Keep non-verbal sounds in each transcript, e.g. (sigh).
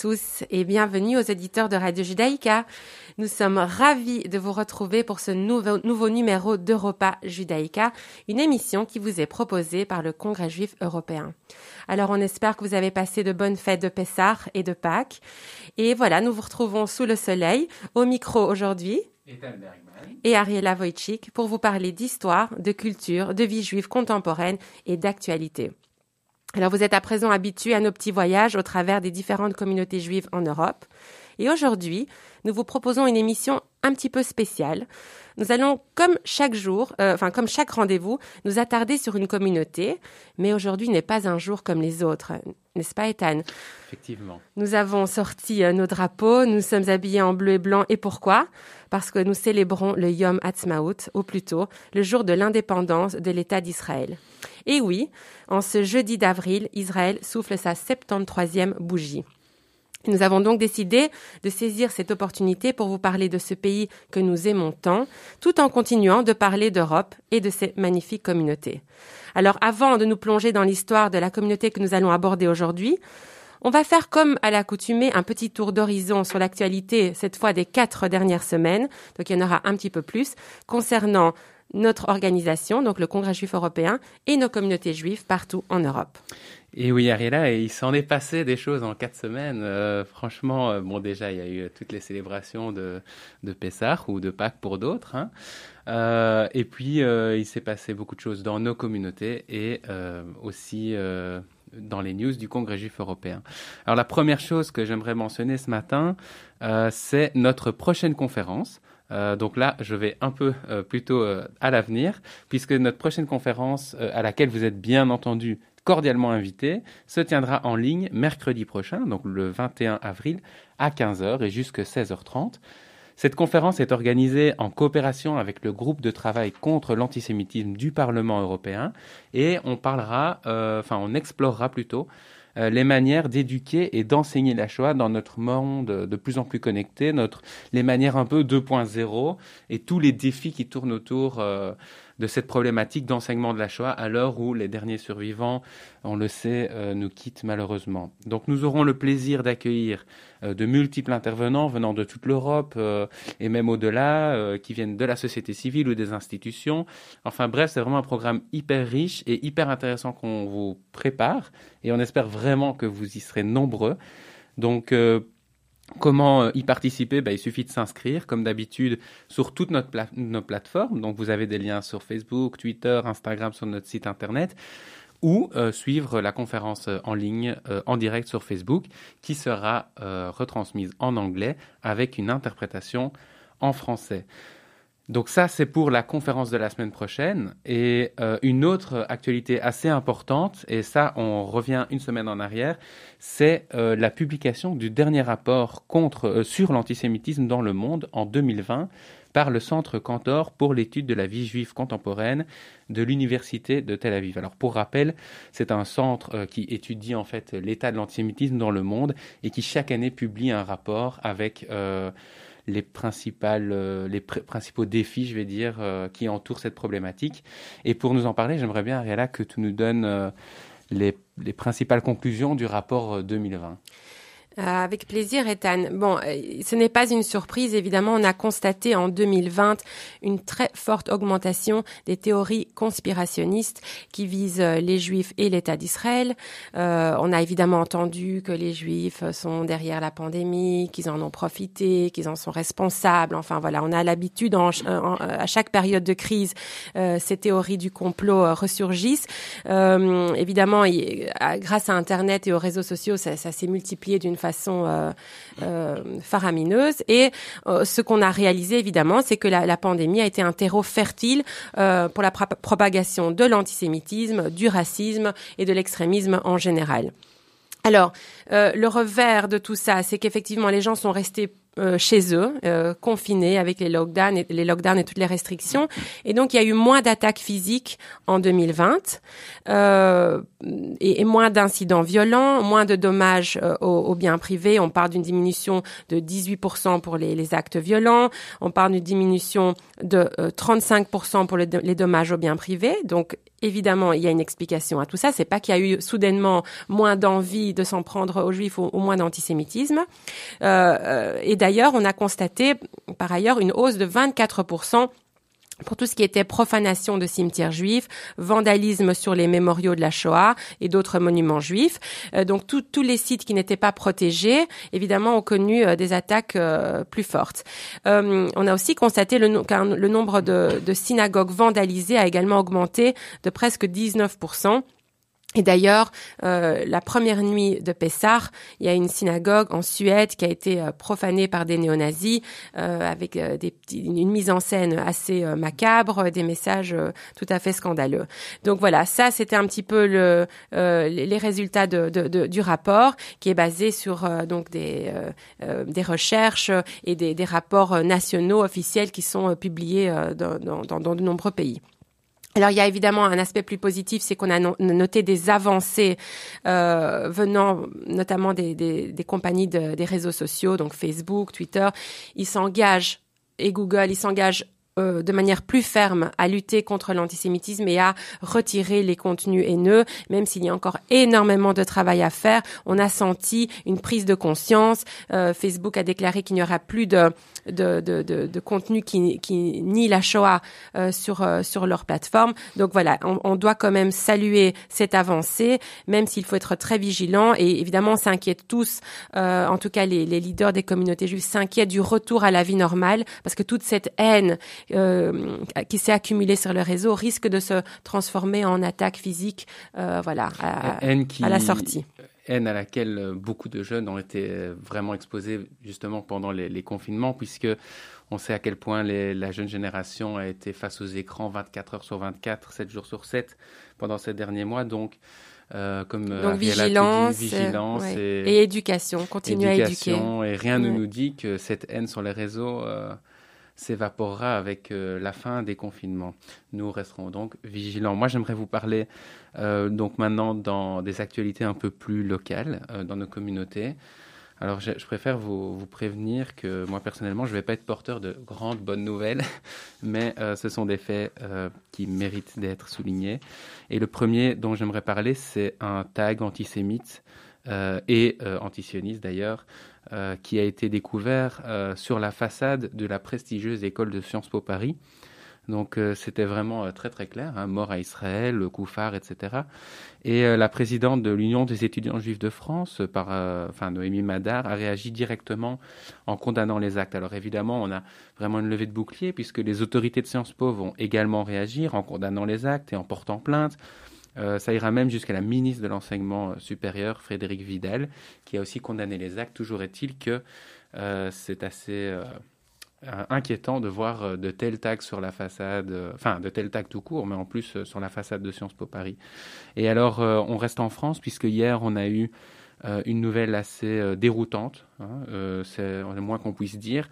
Tous et bienvenue aux éditeurs de Radio Judaïka. Nous sommes ravis de vous retrouver pour ce nouveau, nouveau numéro d'Europa Judaïka, une émission qui vous est proposée par le Congrès juif européen. Alors on espère que vous avez passé de bonnes fêtes de Pessah et de Pâques. Et voilà, nous vous retrouvons sous le soleil, au micro aujourd'hui. Et Ariela Wojcik pour vous parler d'histoire, de culture, de vie juive contemporaine et d'actualité. Alors vous êtes à présent habitués à nos petits voyages au travers des différentes communautés juives en Europe. Et aujourd'hui, nous vous proposons une émission un petit peu spéciale. Nous allons, comme chaque jour, euh, enfin comme chaque rendez-vous, nous attarder sur une communauté. Mais aujourd'hui n'est pas un jour comme les autres, n'est-ce pas, Ethan? Effectivement. Nous avons sorti euh, nos drapeaux, nous sommes habillés en bleu et blanc. Et pourquoi? Parce que nous célébrons le Yom Ha'atzmaut, ou plutôt le jour de l'indépendance de l'État d'Israël. Et oui, en ce jeudi d'avril, Israël souffle sa 73e bougie. Nous avons donc décidé de saisir cette opportunité pour vous parler de ce pays que nous aimons tant, tout en continuant de parler d'Europe et de ses magnifiques communautés. Alors avant de nous plonger dans l'histoire de la communauté que nous allons aborder aujourd'hui, on va faire comme à l'accoutumée un petit tour d'horizon sur l'actualité, cette fois des quatre dernières semaines, donc il y en aura un petit peu plus, concernant notre organisation, donc le Congrès juif européen, et nos communautés juives partout en Europe. Et oui, Ariela, il s'en est passé des choses en quatre semaines. Euh, franchement, euh, bon, déjà, il y a eu toutes les célébrations de, de ou de Pâques pour d'autres. Hein. Euh, et puis, il s'est passé beaucoup de choses dans nos communautés et aussi dans les news du Congrès juif européen. Alors, la première chose que j'aimerais mentionner ce matin, c'est notre prochaine conférence. Donc là, je vais un peu euh, plutôt à l'avenir, puisque notre prochaine conférence, à laquelle vous êtes bien entendu cordialement invité, se tiendra en ligne mercredi prochain, donc le 21 avril, à 15h et jusqu'à 16h30. Cette conférence est organisée en coopération avec le groupe de travail contre l'antisémitisme du Parlement européen et on parlera, enfin on explorera plutôt euh, les manières d'éduquer et d'enseigner la Shoah dans notre monde de plus en plus connecté, notre, les manières un peu 2.0 et tous les défis qui tournent autour euh, de cette problématique d'enseignement de la Shoah à l'heure où les derniers survivants, on le sait, euh, nous quittent malheureusement. Donc nous aurons le plaisir d'accueillir euh, de multiples intervenants venant de toute l'Europe euh, et même au-delà, qui viennent de la société civile ou des institutions. Enfin bref, c'est vraiment un programme hyper riche et hyper intéressant qu'on vous prépare et on espère vraiment que vous y serez nombreux. Donc Comment euh, y participer? Ben, Il suffit de s'inscrire, comme d'habitude, sur toutes nos plateformes. Donc, vous avez des liens sur Facebook, Twitter, Instagram, sur notre site internet, ou euh, suivre la conférence euh, en ligne, en direct sur Facebook, qui sera retransmise en anglais avec une interprétation en français. Donc ça, c'est pour la conférence de la semaine prochaine. Et euh, une autre actualité assez importante, et ça, on revient une semaine en arrière, c'est euh, la publication du dernier rapport contre, euh, sur l'antisémitisme dans le monde en 2020 par le Centre Cantor pour l'étude de la vie juive contemporaine de l'Université de Tel Aviv. Alors pour rappel, c'est un centre qui étudie en fait l'état de l'antisémitisme dans le monde et qui chaque année publie un rapport avec les, principales, euh, les principaux défis, je vais dire, euh, qui entourent cette problématique. Et pour nous en parler, j'aimerais bien, Ariela, que tu nous donnes euh, les, principales conclusions du rapport 2020. Euh, avec plaisir, Ethan. Bon, euh, ce n'est pas une surprise, évidemment. On a constaté en 2020 une très forte augmentation des théories conspirationnistes qui visent euh, les Juifs et l'État d'Israël. Euh, on a évidemment entendu que les Juifs sont derrière la pandémie, qu'ils en ont profité, qu'ils en sont responsables. Enfin voilà, on a l'habitude à chaque période de crise, euh, ces théories du complot ressurgissent. évidemment, grâce à Internet et aux réseaux sociaux, ça s'est multiplié d'une façon euh, euh, faramineuse. Et euh, ce qu'on a réalisé, évidemment, c'est que la, pandémie a été un terreau fertile pour la propagation de l'antisémitisme, du racisme et de l'extrémisme en général. Alors, le revers de tout ça, c'est qu'effectivement, les gens sont restés euh, chez eux, euh, confinés avec les lockdowns, et, les lockdowns et toutes les restrictions. Et donc, il y a eu moins d'attaques physiques en 2020 euh, et, moins d'incidents violents, moins de dommages euh, aux, biens privés. On parle d'une diminution de 18% pour les, actes violents. On parle d'une diminution de 35% pour le, les dommages aux biens privés. Donc, évidemment, il y a une explication à tout ça. C'est pas qu'il y a eu soudainement moins d'envie de s'en prendre aux juifs ou, moins d'antisémitisme. Euh, d'ailleurs, on a constaté par ailleurs une hausse de 24% pour tout ce qui était profanation de cimetières juifs, vandalisme sur les mémoriaux de la Shoah et d'autres monuments juifs. Euh, donc tous les sites qui n'étaient pas protégés, évidemment, ont connu euh, des attaques euh, plus fortes. On a aussi constaté le, le nombre de, de synagogues vandalisées a également augmenté de presque 19 et d'ailleurs, euh, la première nuit de Pessah, il y a une synagogue en Suède qui a été euh, profanée par des néo-nazis euh, avec euh, des, une mise en scène assez euh, macabre, des messages tout à fait scandaleux. Donc voilà, ça c'était un petit peu le, les résultats de, de, de, du rapport qui est basé sur donc des, des recherches et des, des, rapports nationaux officiels qui sont publiés dans, dans, dans de nombreux pays. Alors il y a évidemment un aspect plus positif, c'est qu'on a noté des avancées euh, venant notamment des, des, des compagnies de, des réseaux sociaux, donc Facebook, Twitter. Ils s'engagent et Google, ils s'engagent euh, de manière plus ferme à lutter contre l'antisémitisme et à retirer les contenus haineux, même s'il y a encore énormément de travail à faire. On a senti une prise de conscience. Euh, Facebook a déclaré qu'il n'y aura plus de, de, de, de, contenu qui, qui nie la Shoah euh, sur, euh, sur leur plateforme. Donc voilà, on, on, doit quand même saluer cette avancée, même s'il faut être très vigilant. Et évidemment, on s'inquiète tous, euh, en tout cas les, les leaders des communautés juives s'inquiètent du retour à la vie normale, parce que toute cette haine euh, qui s'est accumulée sur le réseau risque de se transformer en attaque physique, euh, voilà, à, qui, à la sortie haine à laquelle beaucoup de jeunes ont été vraiment exposés justement pendant les, les confinements, puisque on sait à quel point les, la jeune génération a été face aux écrans 24 heures sur 24, 7 jours sur 7 pendant ces derniers mois. Donc, euh, comme Donc, vigilance, dit, vigilance ouais. et, et, éducation, continuer à éduquer. Et rien ouais. ne nous dit que cette haine sur les réseaux euh, s'évaporera avec euh, la fin des confinements. Nous resterons donc vigilants. Moi, j'aimerais vous parler euh, donc maintenant dans des actualités un peu plus locales euh, dans nos communautés. Alors, je, préfère vous, vous, prévenir que moi, personnellement, je ne vais pas être porteur de grandes bonnes nouvelles, (laughs) mais euh, ce sont des faits euh, qui méritent d'être soulignés. Et le premier dont j'aimerais parler, c'est un tag antisémite euh, et antisioniste d'ailleurs, euh, qui a été découvert euh, sur la façade de la prestigieuse école de Sciences Po Paris. Donc euh, c'était vraiment très très clair, hein, mort à Israël, le Koufar, etc. Et la présidente de l'Union des étudiants juifs de France, par, enfin Noémie Madar, a réagi directement en condamnant les actes. Alors évidemment, on a vraiment une levée de bouclier puisque les autorités de Sciences Po vont également réagir en condamnant les actes et en portant plainte. Euh, ça ira même jusqu'à la ministre de l'enseignement supérieur, Frédéric Vidal, qui a aussi condamné les actes. Toujours est-il que euh, c'est assez euh, inquiétant de voir euh, de tels tags sur la façade, euh, enfin de tels tags tout court, mais en plus euh, sur la façade de Sciences Po Paris. Et alors, on reste en France, puisque hier, on a eu une nouvelle assez déroutante, hein, c'est le moins qu'on puisse dire,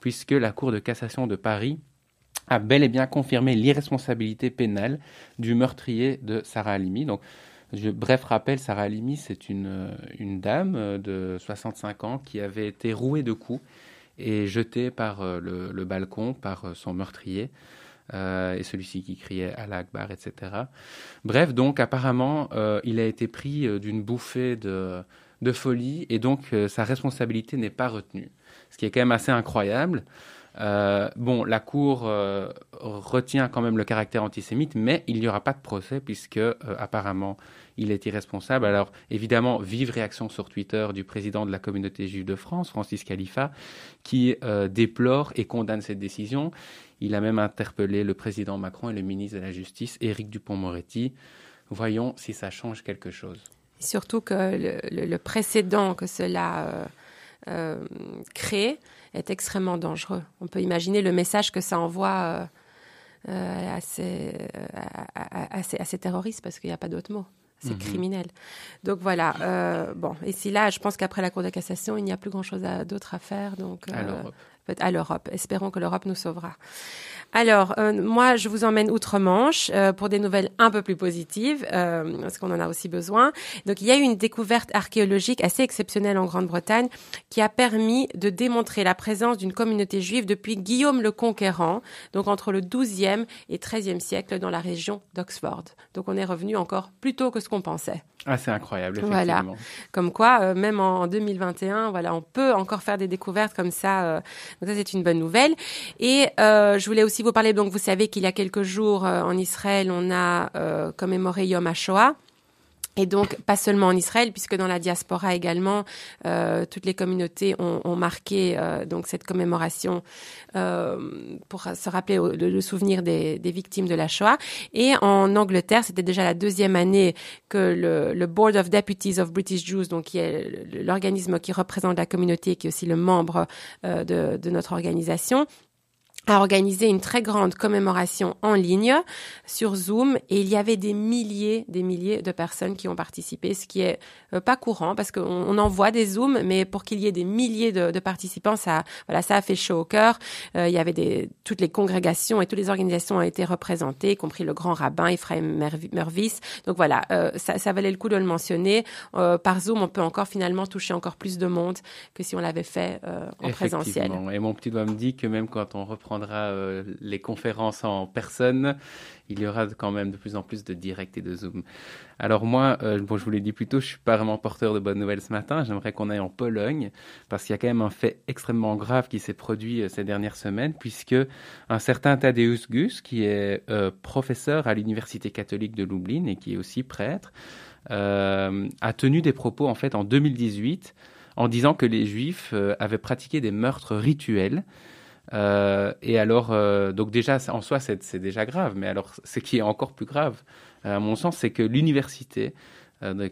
puisque la Cour de cassation de Paris a bel et bien confirmé l'irresponsabilité pénale du meurtrier de Sarah Halimi. Donc, je, bref rappel, Sarah Halimi, c'est une, une dame de 65 ans qui avait été rouée de coups et jetée par le, le balcon par son meurtrier. Euh, et celui-ci qui criait à l'Akbar, etc. Bref, donc apparemment, euh, il a été pris euh, d'une bouffée de, de folie et donc euh, sa responsabilité n'est pas retenue. Ce qui est quand même assez incroyable. Euh, bon, la Cour euh, retient quand même le caractère antisémite, mais il n'y aura pas de procès puisque euh, apparemment il est irresponsable. Alors évidemment, vive réaction sur Twitter du président de la communauté juive de France, Francis Khalifa, qui déplore et condamne cette décision. Il a même interpellé le président Macron et le ministre de la Justice, Éric Dupont-Moretti. Voyons si ça change quelque chose. Surtout que le précédent que cela euh, crée est extrêmement dangereux. On peut imaginer le message que ça envoie euh, euh, à, ces, à, à, à, ces, à ces terroristes, parce qu'il n'y a pas d'autre mot. C'est Mhm. criminel. Donc voilà. euh, bon, et si là, je pense qu'après la Cour de cassation, il n'y a plus grand-chose d'autre à faire. Donc, à l'Europe. À l'Europe. Espérons que l'Europe nous sauvera. Alors, euh, moi, je vous emmène outre-Manche euh, pour des nouvelles un peu plus positives, euh, parce qu'on en a aussi besoin. Donc, il y a eu une découverte archéologique assez exceptionnelle en Grande-Bretagne qui a permis de démontrer la présence d'une communauté juive depuis Guillaume le Conquérant, donc entre le 12e et 13e siècle dans la région d'Oxford. Donc, on est revenu encore plus tôt que ce qu'on pensait. Ah, c'est incroyable, Voilà. effectivement. Comme quoi, même en 2021, voilà, on peut encore faire des découvertes comme ça. Donc ça, c'est une bonne nouvelle. Et euh, je voulais aussi vous parler. Donc, vous savez qu'il y a quelques jours euh, en Israël, on a euh, commémoré Yom HaShoah. Et donc, pas seulement en Israël, puisque dans la diaspora également, euh, toutes les communautés ont, ont marqué euh, donc cette commémoration euh, pour se rappeler le, souvenir des, des victimes de la Shoah. Et en Angleterre, c'était déjà la deuxième année que le, le Board of Deputies of British Jews, donc qui est l'organisme qui représente la communauté, qui est aussi le membre euh, de, de notre organisation, a organisé une très grande commémoration en ligne sur Zoom et il y avait des milliers, des milliers de personnes qui ont participé, ce qui est euh, pas courant parce qu'on on en voit des Zooms, mais pour qu'il y ait des milliers de, participants, ça, voilà, ça a fait chaud au cœur. Euh, il y avait des, toutes les congrégations et toutes les organisations ont été représentées, y compris le grand rabbin Ephraim Merv- Mervis. Donc voilà, euh, ça, ça valait le coup de le mentionner. Par Zoom, on peut encore finalement toucher encore plus de monde que si on l'avait fait en présentiel. Et mon petit doigt me dit que même quand on reprendra euh, les conférences en personne, il y aura quand même de plus en plus de direct et de Zoom. Alors moi, euh, bon, je vous l'ai dit plus tôt, je suis pas vraiment porteur de bonnes nouvelles ce matin. J'aimerais qu'on aille en Pologne parce qu'il y a quand même un fait extrêmement grave qui s'est produit euh, ces dernières semaines puisque un certain Tadeusz Gus, qui est professeur à l'université catholique de Lublin et qui est aussi prêtre, a tenu des propos en fait en 2018 en disant que les Juifs avaient pratiqué des meurtres rituels. Euh, et alors, euh, donc déjà, en soi, c'est déjà grave, mais alors, ce qui est encore plus grave, euh, à mon sens, c'est que l'université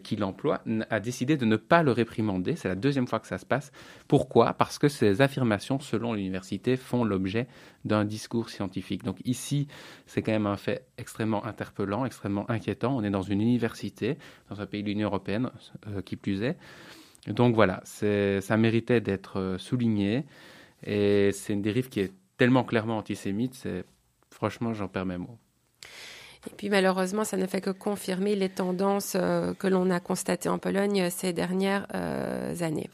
qui l'emploie a décidé de ne pas le réprimander. C'est la deuxième fois que ça se passe. Pourquoi? Parce que ces affirmations, selon l'université, font l'objet d'un discours scientifique. Donc ici, c'est quand même un fait extrêmement interpellant, extrêmement inquiétant. On est dans une université, dans un pays de l'Union européenne, qui plus est. Donc voilà, ça méritait d'être souligné. Et c'est une dérive qui est tellement clairement antisémite, c'est franchement, j'en perds mes mots. Et puis malheureusement, ça ne fait que confirmer les tendances euh, que l'on a constatées en Pologne ces dernières euh, années.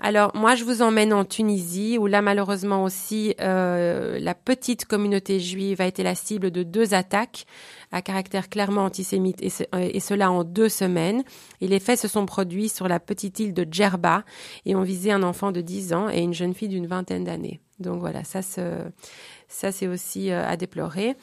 Alors moi, je vous emmène en Tunisie, où là, malheureusement aussi, euh, la petite communauté juive a été la cible de deux attaques à caractère clairement antisémite, et, euh, cela en deux semaines. Et les faits se sont produits sur la petite île de Djerba et ont visé un enfant de 10 ans et une jeune fille d'une vingtaine d'années. Donc voilà, ça, se- ça c'est aussi euh, à déplorer.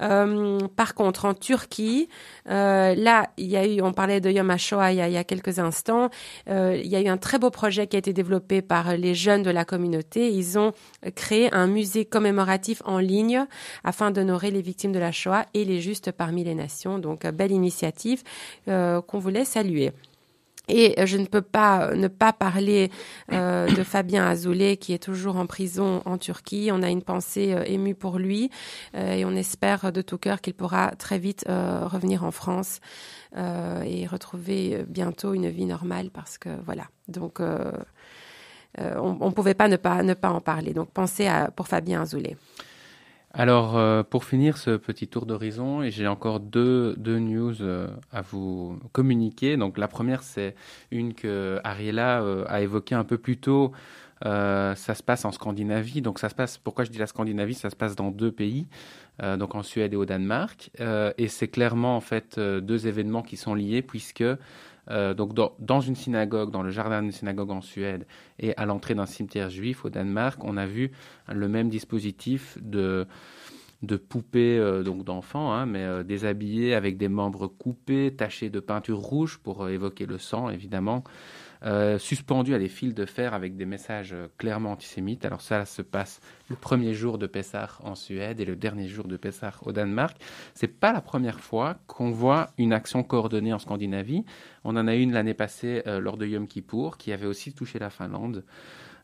Euh, par contre, en Turquie, euh, là, il y a eu, on parlait de Yom HaShoah il y a, il y a quelques instants, il y a eu un très beau projet qui a été développé par les jeunes de la communauté. Ils ont créé un musée commémoratif en ligne afin d'honorer les victimes de la Shoah et les justes parmi les nations. Donc, belle initiative qu'on voulait saluer. Et euh, je ne peux pas euh, ne pas parler euh, de (coughs) Fabien Azoulay qui est toujours en prison en Turquie. On a une pensée euh, émue pour lui euh, et on espère de tout cœur qu'il pourra très vite euh, revenir en France euh, et retrouver bientôt une vie normale parce que voilà. Donc euh, euh, on ne pouvait pas ne pas ne pas en parler. Donc pensez à, pour Fabien Azoulay. Alors, euh, pour finir ce petit tour d'horizon, j'ai encore deux, deux news euh, à vous communiquer. Donc, la première, c'est une que Ariella euh, a évoquée un peu plus tôt. Euh, ça se passe en Scandinavie. Donc, ça se passe. Pourquoi je dis la Scandinavie? Ça se passe dans deux pays, euh, donc en Suède et au Danemark. Et c'est clairement en fait deux événements qui sont liés, puisque euh, donc dans, une synagogue, dans le jardin d'une synagogue en Suède, et à l'entrée d'un cimetière juif au Danemark, on a vu le même dispositif de poupées euh, donc d'enfants, hein, mais euh, déshabillées avec des membres coupés, tachés de peinture rouge pour évoquer le sang, évidemment, euh, suspendus à des fils de fer avec des messages euh, clairement antisémites. Alors ça se passe le premier jour de Pessah en Suède et le dernier jour de Pessah au Danemark. C'est pas la première fois qu'on voit une action coordonnée en Scandinavie. On en a une l'année passée euh, lors de Yom Kippour, qui avait aussi touché la Finlande.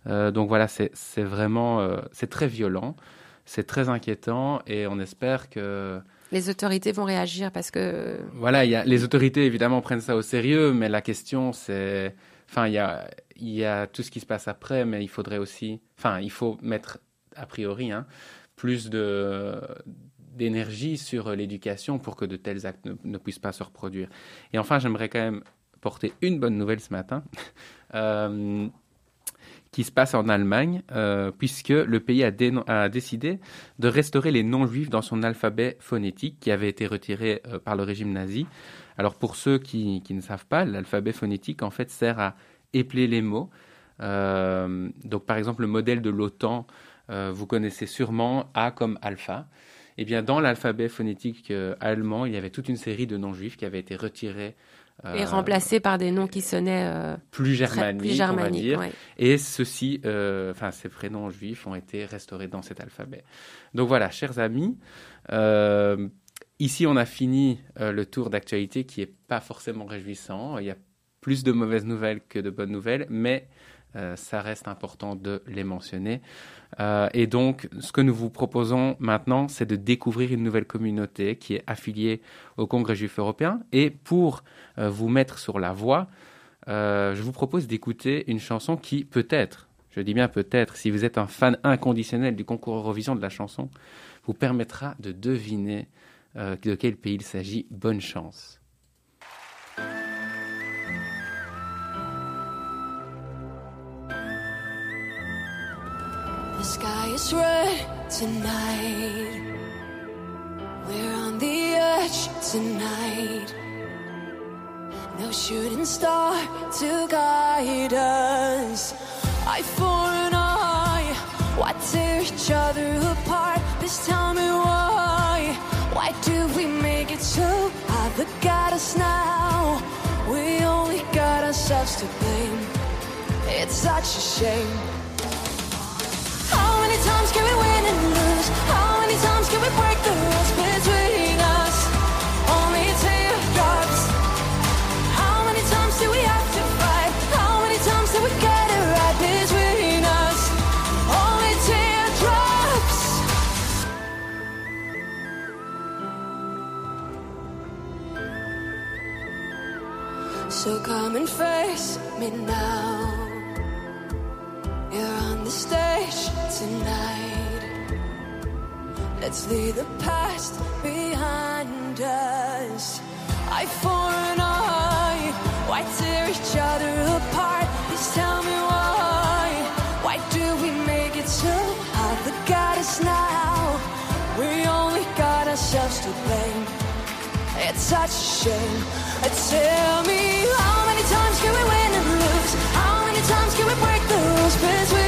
Euh, donc voilà, c'est vraiment, c'est très violent. C'est très inquiétant et on espère que Les autorités vont réagir parce que... Voilà, y a, les autorités évidemment prennent ça au sérieux, mais la question c'est... Enfin, il y a, tout ce qui se passe après, mais il faudrait aussi... Enfin, il faut mettre, a priori, hein, plus d'énergie sur l'éducation pour que de tels actes ne, ne, puissent pas se reproduire. Et enfin, j'aimerais quand même porter une bonne nouvelle ce matin. (laughs) Euh, qui se passe en Allemagne, euh, puisque le pays a, décidé de restaurer les noms juifs dans son alphabet phonétique qui avait été retiré euh, par le régime nazi. Alors pour ceux qui, qui ne savent pas, l'alphabet phonétique en fait sert à épeler les mots. Euh, donc par exemple le modèle de l'OTAN, vous connaissez sûrement A comme alpha. Eh bien dans l'alphabet phonétique allemand, il y avait toute une série de noms juifs qui avaient été retirés et remplacés par des noms qui sonnaient euh, plus germaniques, plus germaniques on va dire. Et ceux-ci, euh, enfin ces prénoms juifs ont été restaurés dans cet alphabet. Donc voilà, chers amis, euh, ici on a fini le tour d'actualité qui est pas forcément réjouissant. Il y a plus de mauvaises nouvelles que de bonnes nouvelles, mais ça reste important de les mentionner. Euh, et donc, ce que nous vous proposons maintenant, c'est de découvrir une nouvelle communauté qui est affiliée au Congrès juif européen. Et pour euh, vous mettre sur la voie, euh, je vous propose d'écouter une chanson qui, peut-être, je dis bien peut-être, si vous êtes un fan inconditionnel du concours Eurovision de la chanson, vous permettra de deviner de quel pays il s'agit. Bonne chance. The sky is red tonight. We're on the edge tonight. No shooting star to guide us. Eye for an eye. Why tear each other apart? Please tell me why. Why do we make it so hard? Look at us now. We only got ourselves to blame. It's such a shame can we win and lose? How many times can we break the rules between us? Only teardrops. How many times do we have to fight? How many times do we get it right between us? Only teardrops. So come and face me now. You're on the stage tonight. Let's leave the past behind us. Eye for an eye. Why tear each other apart? Please tell me why. Why do we make it so hard? Look at us now. We only got ourselves to blame. It's such a shame. Tell me how many times can we win and lose? How many times can we break the rules between us?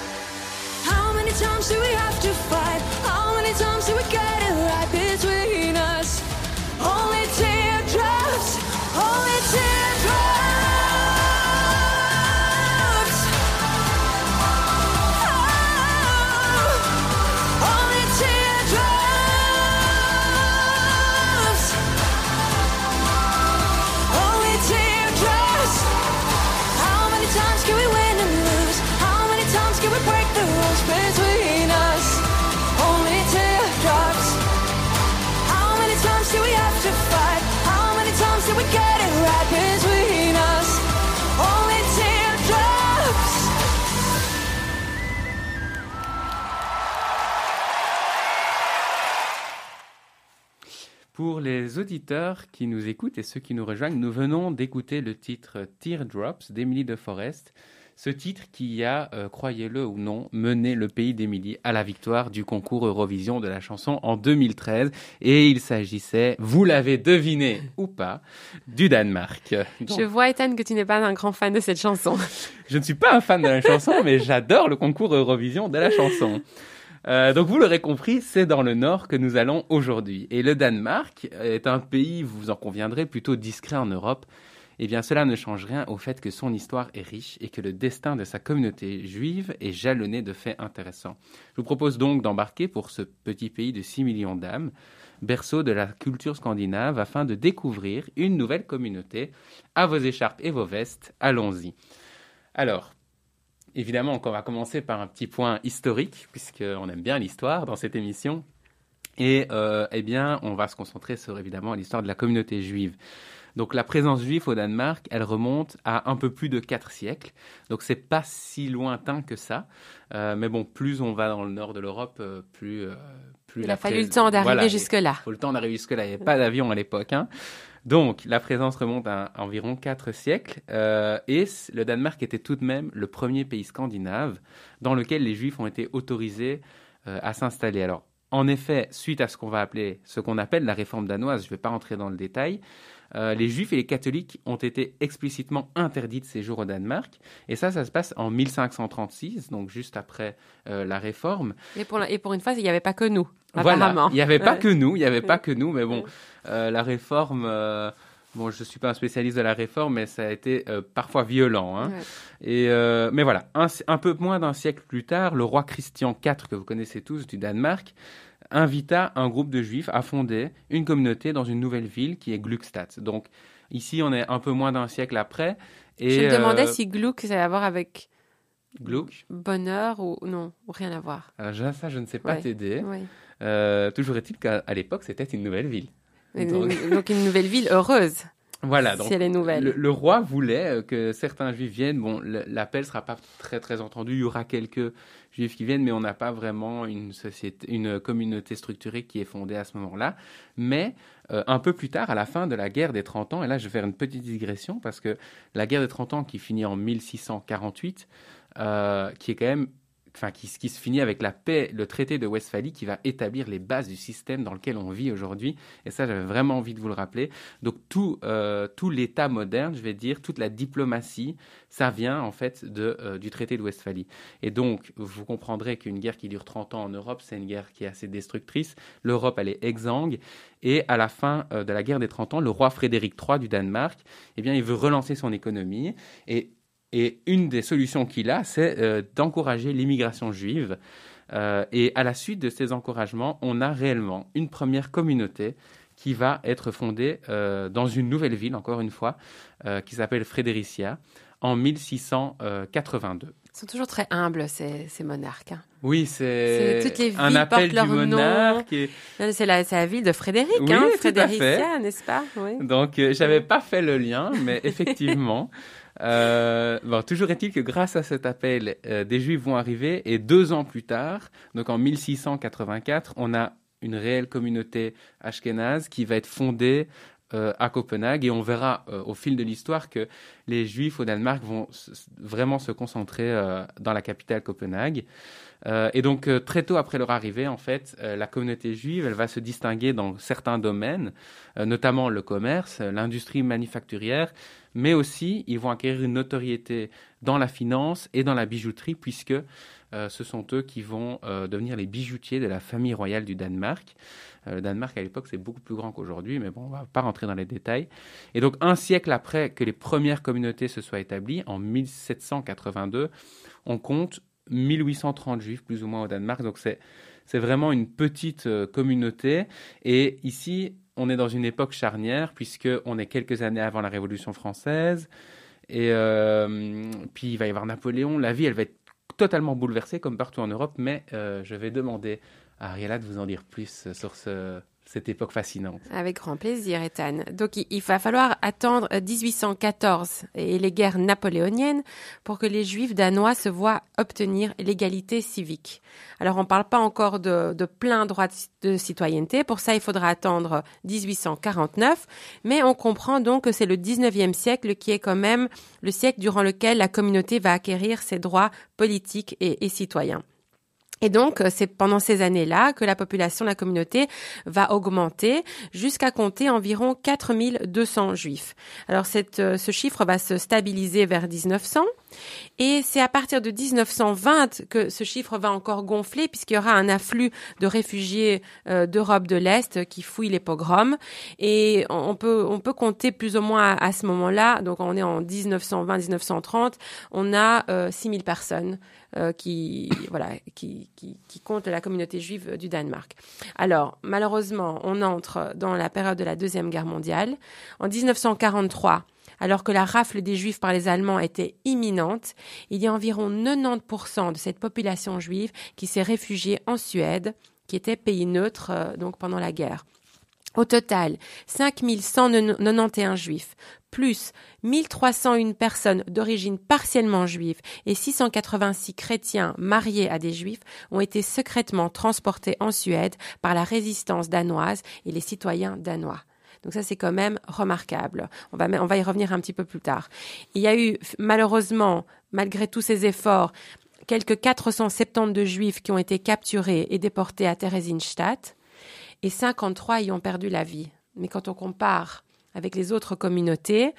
times do we have to fight? How many times do we get? Les auditeurs qui nous écoutent et ceux qui nous rejoignent, nous venons d'écouter le titre Teardrops d'Emily de Forest. Ce titre qui a, euh, croyez-le ou non, mené le pays d'Émilie à la victoire du concours Eurovision de la chanson en 2013. Et il s'agissait, vous l'avez deviné ou pas, du Danemark. Donc, Je vois, Ethan, que tu n'es pas un grand fan de cette chanson. (laughs) je ne suis pas un fan de la chanson, mais j'adore le concours Eurovision de la chanson. Euh, donc vous l'aurez compris, c'est dans le nord que nous allons aujourd'hui. Et le Danemark est un pays, vous en conviendrez, plutôt discret en Europe. Eh bien, cela ne change rien au fait que son histoire est riche et que le destin de sa communauté juive est jalonné de faits intéressants. Je vous propose donc d'embarquer pour ce petit pays de 6 millions d'âmes, berceau de la culture scandinave, afin de découvrir une nouvelle communauté. À vos écharpes et vos vestes, allons-y. Alors, évidemment, on va commencer par un petit point historique, puisqu'on aime bien l'histoire dans cette émission. Et euh, eh bien, on va se concentrer sur évidemment l'histoire de la communauté juive. Donc la présence juive au Danemark, elle remonte à un peu plus de 4 siècles. Donc c'est pas si lointain que ça. Euh, mais bon, plus on va dans le nord de l'Europe, euh, plus, plus Il la a fallu pré- le temps d'arriver Voilà, jusque-là. il faut le temps d'arriver jusque-là. Il n'y avait pas d'avion à l'époque. hein. Donc, la présence remonte à environ 4 siècles. euh, et le Danemark était tout de même le premier pays scandinave dans lequel les Juifs ont été autorisés euh, à s'installer. Alors, en effet, suite à ce qu'on va appeler, ce qu'on appelle la réforme danoise, je ne vais pas rentrer dans le détail, euh, les Juifs et les catholiques ont été explicitement interdits de séjour au Danemark. Et ça, ça se passe en 1536, donc juste après euh, la réforme. Et pour, la- et pour une fois, il n'y avait pas que nous, Voilà, il n'y avait pas que nous, il n'y avait pas (laughs) que nous, mais bon, euh, la réforme, bon, je ne suis pas un spécialiste de la réforme, mais ça a été euh, parfois violent. hein. Ouais. Et, euh, mais voilà, un peu moins d'un siècle plus tard, le roi Christian IV, que vous connaissez tous du Danemark, invita un groupe de juifs à fonder une communauté dans une nouvelle ville qui est Gluckstadt. Donc ici, on est un peu moins d'un siècle après. Et, Je me demandais euh, si Gluck, ça a à voir avec Gluck, bonheur ou non, ou rien à voir. alors, je- ça, je ne sais pas Ouais. t'aider. Euh, toujours est-il qu'à l'époque, c'était une nouvelle ville. (laughs) Donc une nouvelle ville heureuse, Voilà, donc si elle est nouvelle. Le, le roi voulait euh, que certains juifs viennent. Bon, l'appel sera pas très très entendu. Il y aura quelques juifs qui viennent, mais on n'a pas vraiment une société, une communauté structurée qui est fondée à ce moment-là. Mais euh, un peu plus tard, à la fin de la guerre des 30 ans, et là je vais faire une petite digression parce que la guerre des 30 ans qui finit en 1648, euh, qui est quand même Enfin, qui, se finit avec la paix, le traité de Westphalie qui va établir les bases du système dans lequel on vit aujourd'hui. Et ça, j'avais vraiment envie de vous le rappeler. Donc tout, euh, l'État moderne, je vais dire, toute la diplomatie, ça vient en fait de, euh, du traité de Westphalie. Et donc, vous comprendrez qu'une guerre qui dure 30 ans en Europe, c'est une guerre qui est assez destructrice. L'Europe, elle est exsangue. Et à la fin euh, de la guerre des 30 ans, le roi Frédéric III du Danemark, eh bien, il veut relancer son économie. Et, et une des solutions qu'il a, c'est euh, d'encourager l'immigration juive. Euh, et à la suite de ces encouragements, on a réellement une première communauté qui va être fondée euh, dans une nouvelle ville, encore une fois, qui s'appelle Frédéricia, en 1682. Ils sont toujours très humbles, ces, ces monarques. hein. Oui, c'est toutes les un villes appel portent leur du monarque. et- C'est la, ville de Frédéric, Oui, hein, Frédéricia, n'est-ce pas? Oui. Donc, euh, j'avais pas fait le lien, mais (laughs) effectivement. Euh, toujours est-il que grâce à cet appel, euh, des Juifs vont arriver et deux ans plus tard, donc en 1684, on a une réelle communauté ashkénaze qui va être fondée euh, à Copenhague et on verra au fil de l'histoire que les Juifs au Danemark vont vraiment se concentrer dans la capitale Copenhague. Et donc très tôt après leur arrivée, en fait, la communauté juive, va se distinguer dans certains domaines, notamment le commerce, l'industrie manufacturière, mais aussi ils vont acquérir une notoriété dans la finance et dans la bijouterie, puisque euh, ce sont eux qui vont euh, devenir les bijoutiers de la famille royale du Danemark. Euh, le Danemark à l'époque c'est beaucoup plus grand qu'aujourd'hui, mais bon, on va pas rentrer dans les détails. Et donc un siècle après que les premières communautés se soient établies, en 1782, on compte 1830 juifs plus ou moins au Danemark. Donc c'est c'est vraiment une petite communauté. Et ici, on est dans une époque charnière puisque on est quelques années avant la Révolution française. Et euh, puis il va y avoir Napoléon. La vie, elle va être totalement bouleversée comme partout en Europe. Mais euh, je vais demander à Ariella de vous en dire plus sur ce, cette époque fascinante. Avec grand plaisir, Ethan. Donc, il, va falloir attendre 1814 et les guerres napoléoniennes pour que les Juifs danois se voient obtenir l'égalité civique. Alors, on ne parle pas encore de, de plein droit de citoyenneté. Pour ça, il faudra attendre 1849. Mais on comprend donc que c'est le 19e siècle qui est quand même le siècle durant lequel la communauté va acquérir ses droits politiques et citoyens. Et donc, euh, c'est pendant ces années-là que la population de la communauté va augmenter jusqu'à compter environ 4200 juifs. Alors, cette, euh, ce chiffre va se stabiliser vers 1900 et c'est à partir de 1920 que ce chiffre va encore gonfler puisqu'il y aura un afflux de réfugiés euh, d'Europe de l'Est qui fouillent les pogroms. Et on peut on peut compter plus ou moins à, ce moment-là. Donc on est en 1920-1930 on a euh, 6000 personnes euh, qui voilà qui, qui, qui comptent la communauté juive du Danemark. Alors malheureusement on entre dans la période de la deuxième guerre mondiale. En 1943 alors que la rafle des Juifs par les Allemands était imminente, il y a environ 90% de cette population juive qui s'est réfugiée en Suède, qui était pays neutre euh, donc pendant la guerre. Au total, 5191 juifs, plus 1301 personnes d'origine partiellement juive et 686 chrétiens mariés à des juifs ont été secrètement transportés en Suède par la résistance danoise et les citoyens danois. Donc ça, c'est quand même remarquable. On va, on va y revenir un petit peu plus tard. Il y a eu, malheureusement, malgré tous ces efforts, quelques 472 juifs qui ont été capturés et déportés à Theresienstadt et 53 y ont perdu la vie. Mais quand on compare avec les autres communautés,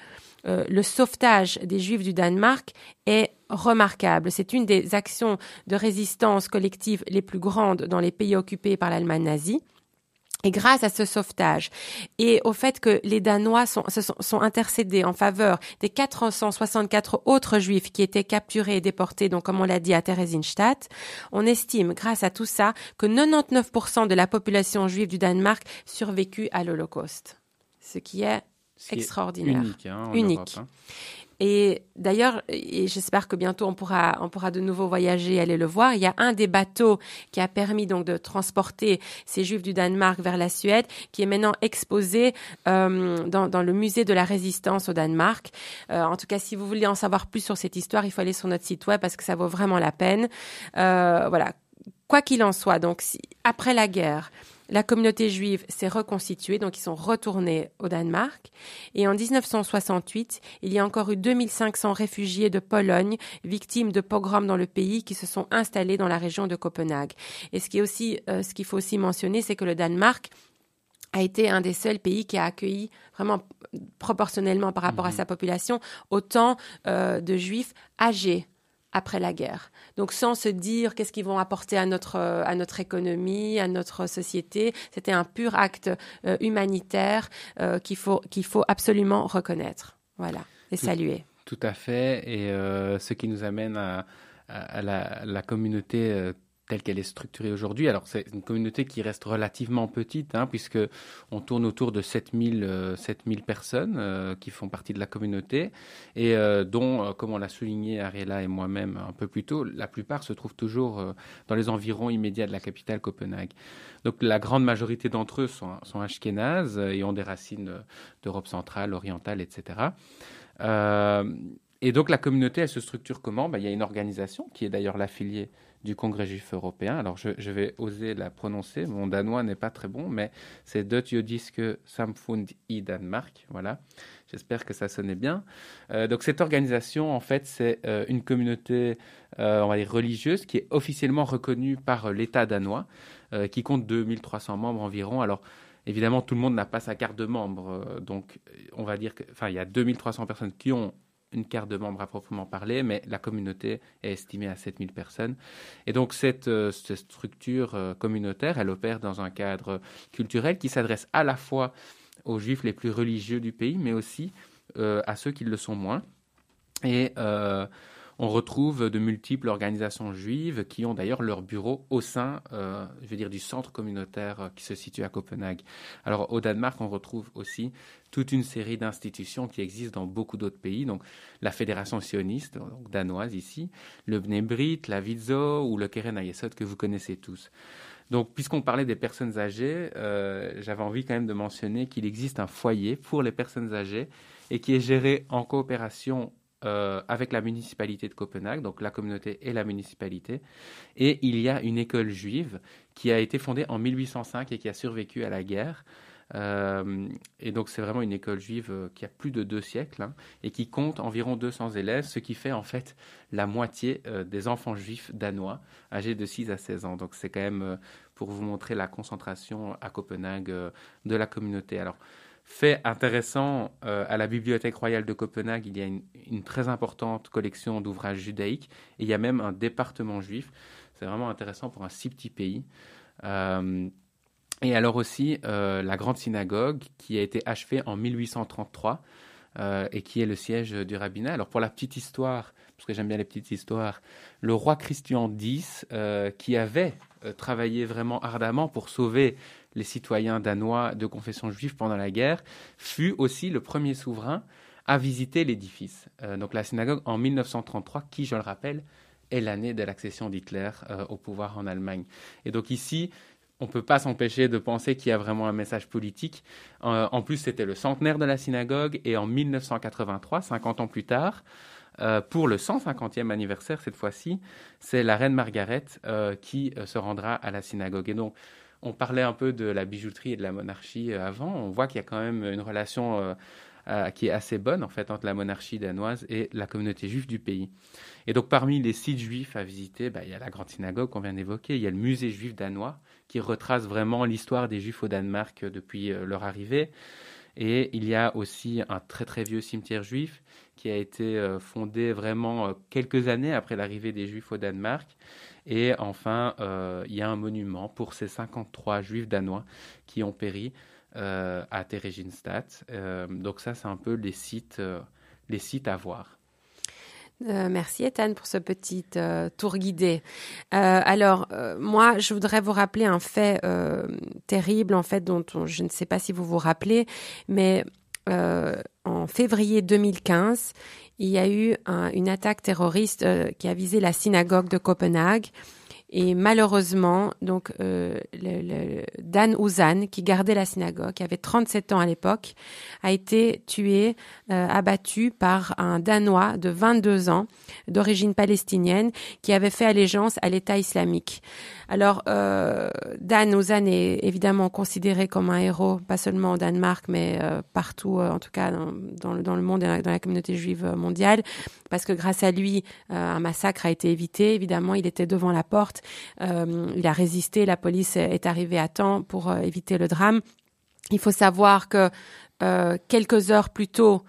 euh, le sauvetage des Juifs du Danemark est remarquable. C'est une des actions de résistance collective les plus grandes dans les pays occupés par l'Allemagne nazie. Et grâce à ce sauvetage et au fait que les Danois sont, sont, intercédés en faveur des 464 autres Juifs qui étaient capturés et déportés, donc comme on l'a dit à Theresienstadt, on estime, grâce à tout ça, que 99% de la population juive du Danemark survécut à l'Holocauste. Ce qui est extraordinaire. unique. Hein, unique. Hein. Et d'ailleurs, j'espère que bientôt on pourra, on pourra de nouveau voyager aller le voir. Il y a un des bateaux qui a permis donc de transporter ces Juifs du Danemark vers la Suède, qui est maintenant exposé euh, dans, dans, le musée de la Résistance au Danemark. Euh, en tout cas, si vous voulez en savoir plus sur cette histoire, il faut aller sur notre site web parce que ça vaut vraiment la peine. Euh, voilà. Quoi qu'il en soit, donc si, après la guerre, la communauté juive s'est reconstituée, donc ils sont retournés au Danemark. Et en 1968, il y a encore eu 2500 réfugiés de Pologne, victimes de pogroms dans le pays, qui se sont installés dans la région de Copenhague. Et ce qui est aussi, euh, ce qu'il faut aussi mentionner, c'est que le Danemark a été un des seuls pays qui a accueilli vraiment proportionnellement par rapport à mhm. sa population autant euh, de juifs âgés après la guerre. Donc sans se dire qu'est-ce qu'ils vont apporter à notre euh, à notre économie, à notre société, c'était un pur acte euh, humanitaire euh, qu'il faut qu'il faut absolument reconnaître. Voilà, et saluer. Tout à fait et ce qui nous amène à, à la, la, communauté telle qu'elle est structurée aujourd'hui. Alors c'est une communauté qui reste relativement petite, hein, puisque on tourne autour de 7000, 7000 euh, personnes euh, qui font partie de la communauté, et euh, dont, comme on l'a souligné Ariela et moi-même un peu plus tôt, la plupart se trouvent toujours dans les environs immédiats de la capitale Copenhague. Donc la grande majorité d'entre eux sont, sont ashkénazes et ont des racines d'Europe centrale, orientale, etc. et donc la communauté, elle se structure comment? Ben, Il y a une organisation qui est d'ailleurs l'affiliée du Congrès juif européen. Alors je, vais oser la prononcer, mon danois n'est pas très bon, mais c'est Det Jødiske Samfund i Danmark. Voilà, j'espère que ça sonnait bien. Euh, donc cette organisation, en fait, c'est euh, une communauté, euh, on va dire, religieuse qui est officiellement reconnue par l'État danois, qui compte 2300 membres environ. Alors Évidemment, tout le monde n'a pas sa carte de membre, donc on va dire que, enfin, il y a 2300 personnes qui ont une carte de membre à proprement parler, mais la communauté est estimée à 7000 personnes. Et donc cette, euh, structure euh, communautaire, elle opère dans un cadre culturel qui s'adresse à la fois aux juifs les plus religieux du pays, mais aussi euh, à ceux qui le sont moins. Et on retrouve de multiples organisations juives qui ont d'ailleurs leur bureau au sein, euh, je veux dire, du centre communautaire euh, qui se situe à Copenhague. Alors au Danemark, on retrouve aussi toute une série d'institutions qui existent dans beaucoup d'autres pays. Donc la Fédération sioniste, danoise ici, le Bnebrit, la Vidzo ou le Keren Ayesot que vous connaissez tous. Donc, puisqu'on parlait des personnes âgées, euh, j'avais envie quand même de mentionner qu'il existe un foyer pour les personnes âgées et qui est géré en coopération euh, avec la municipalité de Copenhague, donc la communauté et la municipalité. Et il y a une école juive qui a été fondée en 1805 et qui a survécu à la guerre. Euh, et donc c'est vraiment une école juive euh, qui a plus de deux siècles hein, et qui compte environ 200 élèves, ce qui fait en fait la moitié des enfants juifs danois âgés de 6 à 16 ans. Donc c'est quand même pour vous montrer la concentration à Copenhague de la communauté. Alors fait intéressant, à la Bibliothèque royale de Copenhague, il y a une, très importante collection d'ouvrages judaïques et il y a même un département juif. C'est vraiment intéressant pour un si petit pays. Et alors aussi euh, la grande synagogue qui a été achevée en 1833 euh, et qui est le siège du rabbinat. Alors pour la petite histoire, parce que j'aime bien les petites histoires, le roi Christian X, euh, qui avait travaillé vraiment ardemment pour sauver les citoyens danois de confession juive pendant la guerre, fut aussi le premier souverain à visiter l'édifice. donc la synagogue en 1933, qui, je le rappelle, est l'année de l'accession d'Hitler au pouvoir en Allemagne. Et donc ici, on ne peut pas s'empêcher de penser qu'il y a vraiment un message politique. Euh, en plus, c'était le centenaire de la synagogue et en 1983, 50 ans plus tard, euh, pour le 150e anniversaire cette fois-ci, c'est la reine Margaret euh, qui se rendra à la synagogue. Et donc, on parlait un peu de la bijouterie et de la monarchie avant. On voit qu'il y a quand même une relation qui est assez bonne en fait entre la monarchie danoise et la communauté juive du pays. Et donc parmi les sites juifs à visiter, bah, il y a la grande synagogue qu'on vient d'évoquer, il y a le musée juif danois qui retrace vraiment l'histoire des Juifs au Danemark depuis euh, leur arrivée. Et il y a aussi un très très vieux cimetière juif qui a été euh, fondé vraiment euh, quelques années après l'arrivée des Juifs au Danemark. Et enfin, il y a un monument pour ces 53 Juifs danois qui ont péri à Theresienstadt. donc ça, c'est un peu les sites, les sites à voir. Euh, merci Ethan pour ce petit euh, tour guidé. Euh, alors moi, je voudrais vous rappeler un fait terrible en fait dont je ne sais pas si vous vous rappelez, mais en février 2015, il y a eu une attaque terroriste qui a visé la synagogue de Copenhague. Et malheureusement, donc euh, le, Dan Ouzan, qui gardait la synagogue, qui avait 37 ans à l'époque, a été tué, euh, abattu par un Danois de 22 ans, d'origine palestinienne, qui avait fait allégeance à l'État islamique. Alors, euh, Dan Ouzan est évidemment considéré comme un héros, pas seulement au Danemark, mais euh, partout, euh, en tout cas dans, le, monde et dans la communauté juive mondiale, parce que grâce à lui, un massacre a été évité. Évidemment, il était devant la porte, il a résisté, la police est arrivée à temps pour éviter le drame. Il faut savoir que quelques heures plus tôt,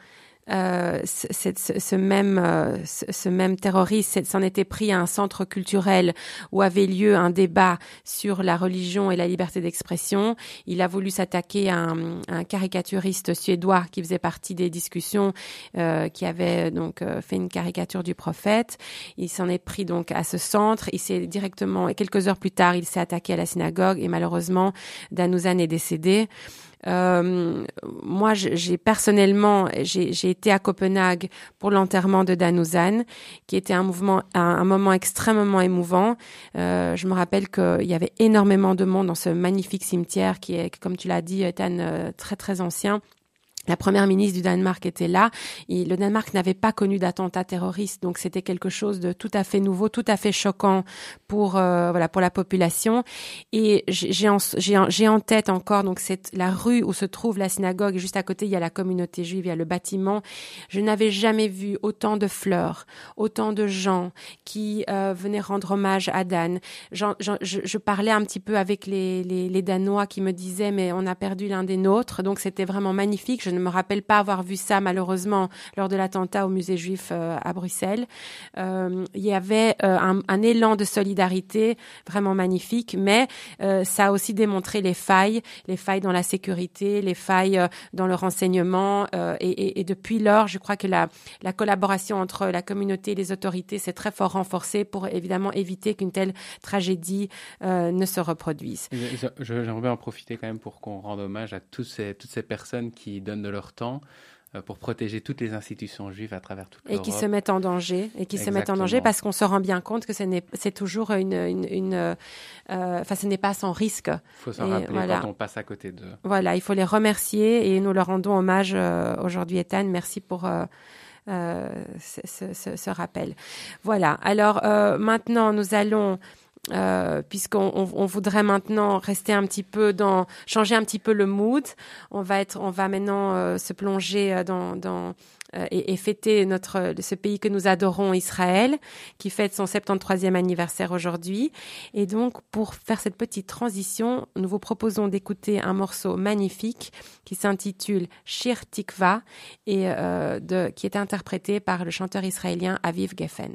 euh, ce, même, euh, ce, même terroriste s'en était pris à un centre culturel où avait lieu un débat sur la religion et la liberté d'expression. Il a voulu s'attaquer à, un, caricaturiste suédois qui faisait partie des discussions, euh, qui avait donc fait une caricature du prophète. Il s'en est pris donc à ce centre. Il s'est directement, et quelques heures plus tard, il s'est attaqué à la synagogue et malheureusement, Danouzan est décédé. Euh, moi, j'ai personnellement, j'ai été à Copenhague pour l'enterrement de Danuzan, qui était un mouvement, un, moment extrêmement émouvant. Euh, je me rappelle qu'il y avait énormément de monde dans ce magnifique cimetière qui est, comme tu l'as dit, Ethan, euh, très très ancien. La première ministre du Danemark était là. Le Danemark n'avait pas connu d'attentat terroriste, donc c'était quelque chose de tout à fait nouveau, tout à fait choquant pour euh, voilà pour la population. Et j'ai en, tête encore donc c'est la rue où se trouve la synagogue. Juste à côté, il y a la communauté juive, il y a le bâtiment. Je n'avais jamais vu autant de fleurs, autant de gens qui euh, venaient rendre hommage à Dan. je, parlais un petit peu avec les, les, Danois qui me disaient mais on a perdu l'un des nôtres, donc c'était vraiment magnifique. Ne me rappelle pas avoir vu ça malheureusement lors de l'attentat au musée juif euh, à Bruxelles. Euh, il y avait euh, un, élan de solidarité vraiment magnifique, mais ça a aussi démontré les failles, les failles dans la sécurité, les failles dans le renseignement. Et, depuis lors, je crois que la, la collaboration entre la communauté et les autorités s'est très fort renforcée pour évidemment éviter qu'une telle tragédie ne se reproduise. J'aimerais en profiter quand même pour qu'on rende hommage à tous ces, toutes ces personnes qui donnent de leur temps euh, pour protéger toutes les institutions juives à travers toute l'Europe. Et qui se mettent en danger, et qui se mettent en danger parce qu'on se rend bien compte que c'est toujours une, une, euh, enfin, ce n'est pas sans risque. Il faut s'en rappeler quand on passe à côté d'eux. Voilà, il faut les remercier et nous leur rendons hommage aujourd'hui, Ethan. Merci pour ce, ce, ce, rappel. Voilà. Alors maintenant, nous allons euh, puisqu'on on, voudrait maintenant rester un petit peu dans changer un petit peu le mood. On va être, on va maintenant euh, se plonger euh, dans, et, fêter notre ce pays que nous adorons, Israël, qui fête son 73e anniversaire aujourd'hui. Et donc, pour faire cette petite transition, nous vous proposons d'écouter un morceau magnifique qui s'intitule Shir Tikva et qui est interprété par le chanteur israélien Aviv Geffen.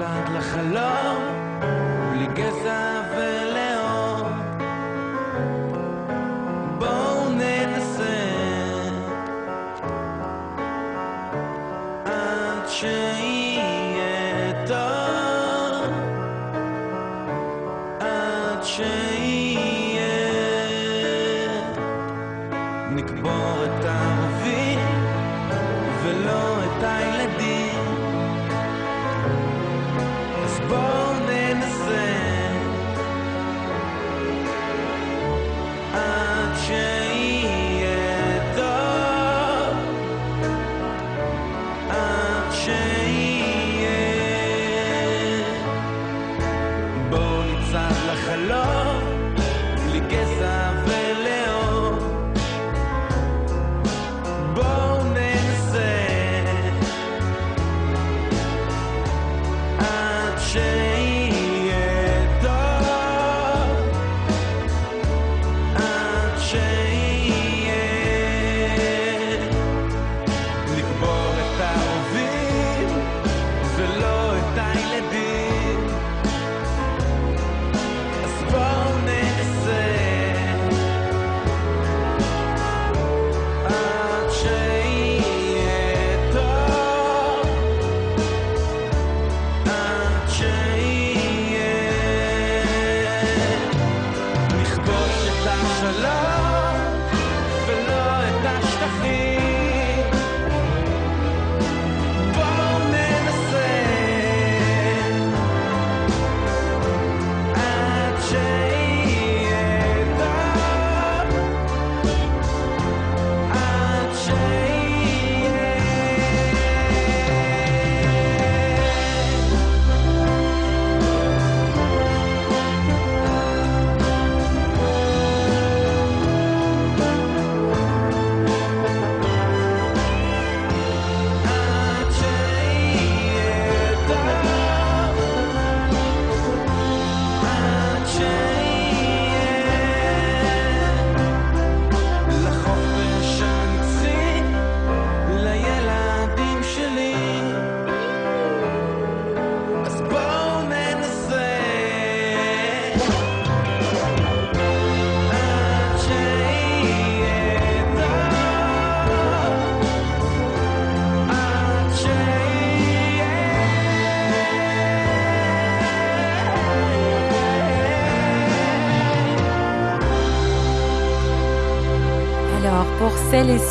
קצת לחלום, בלי גזע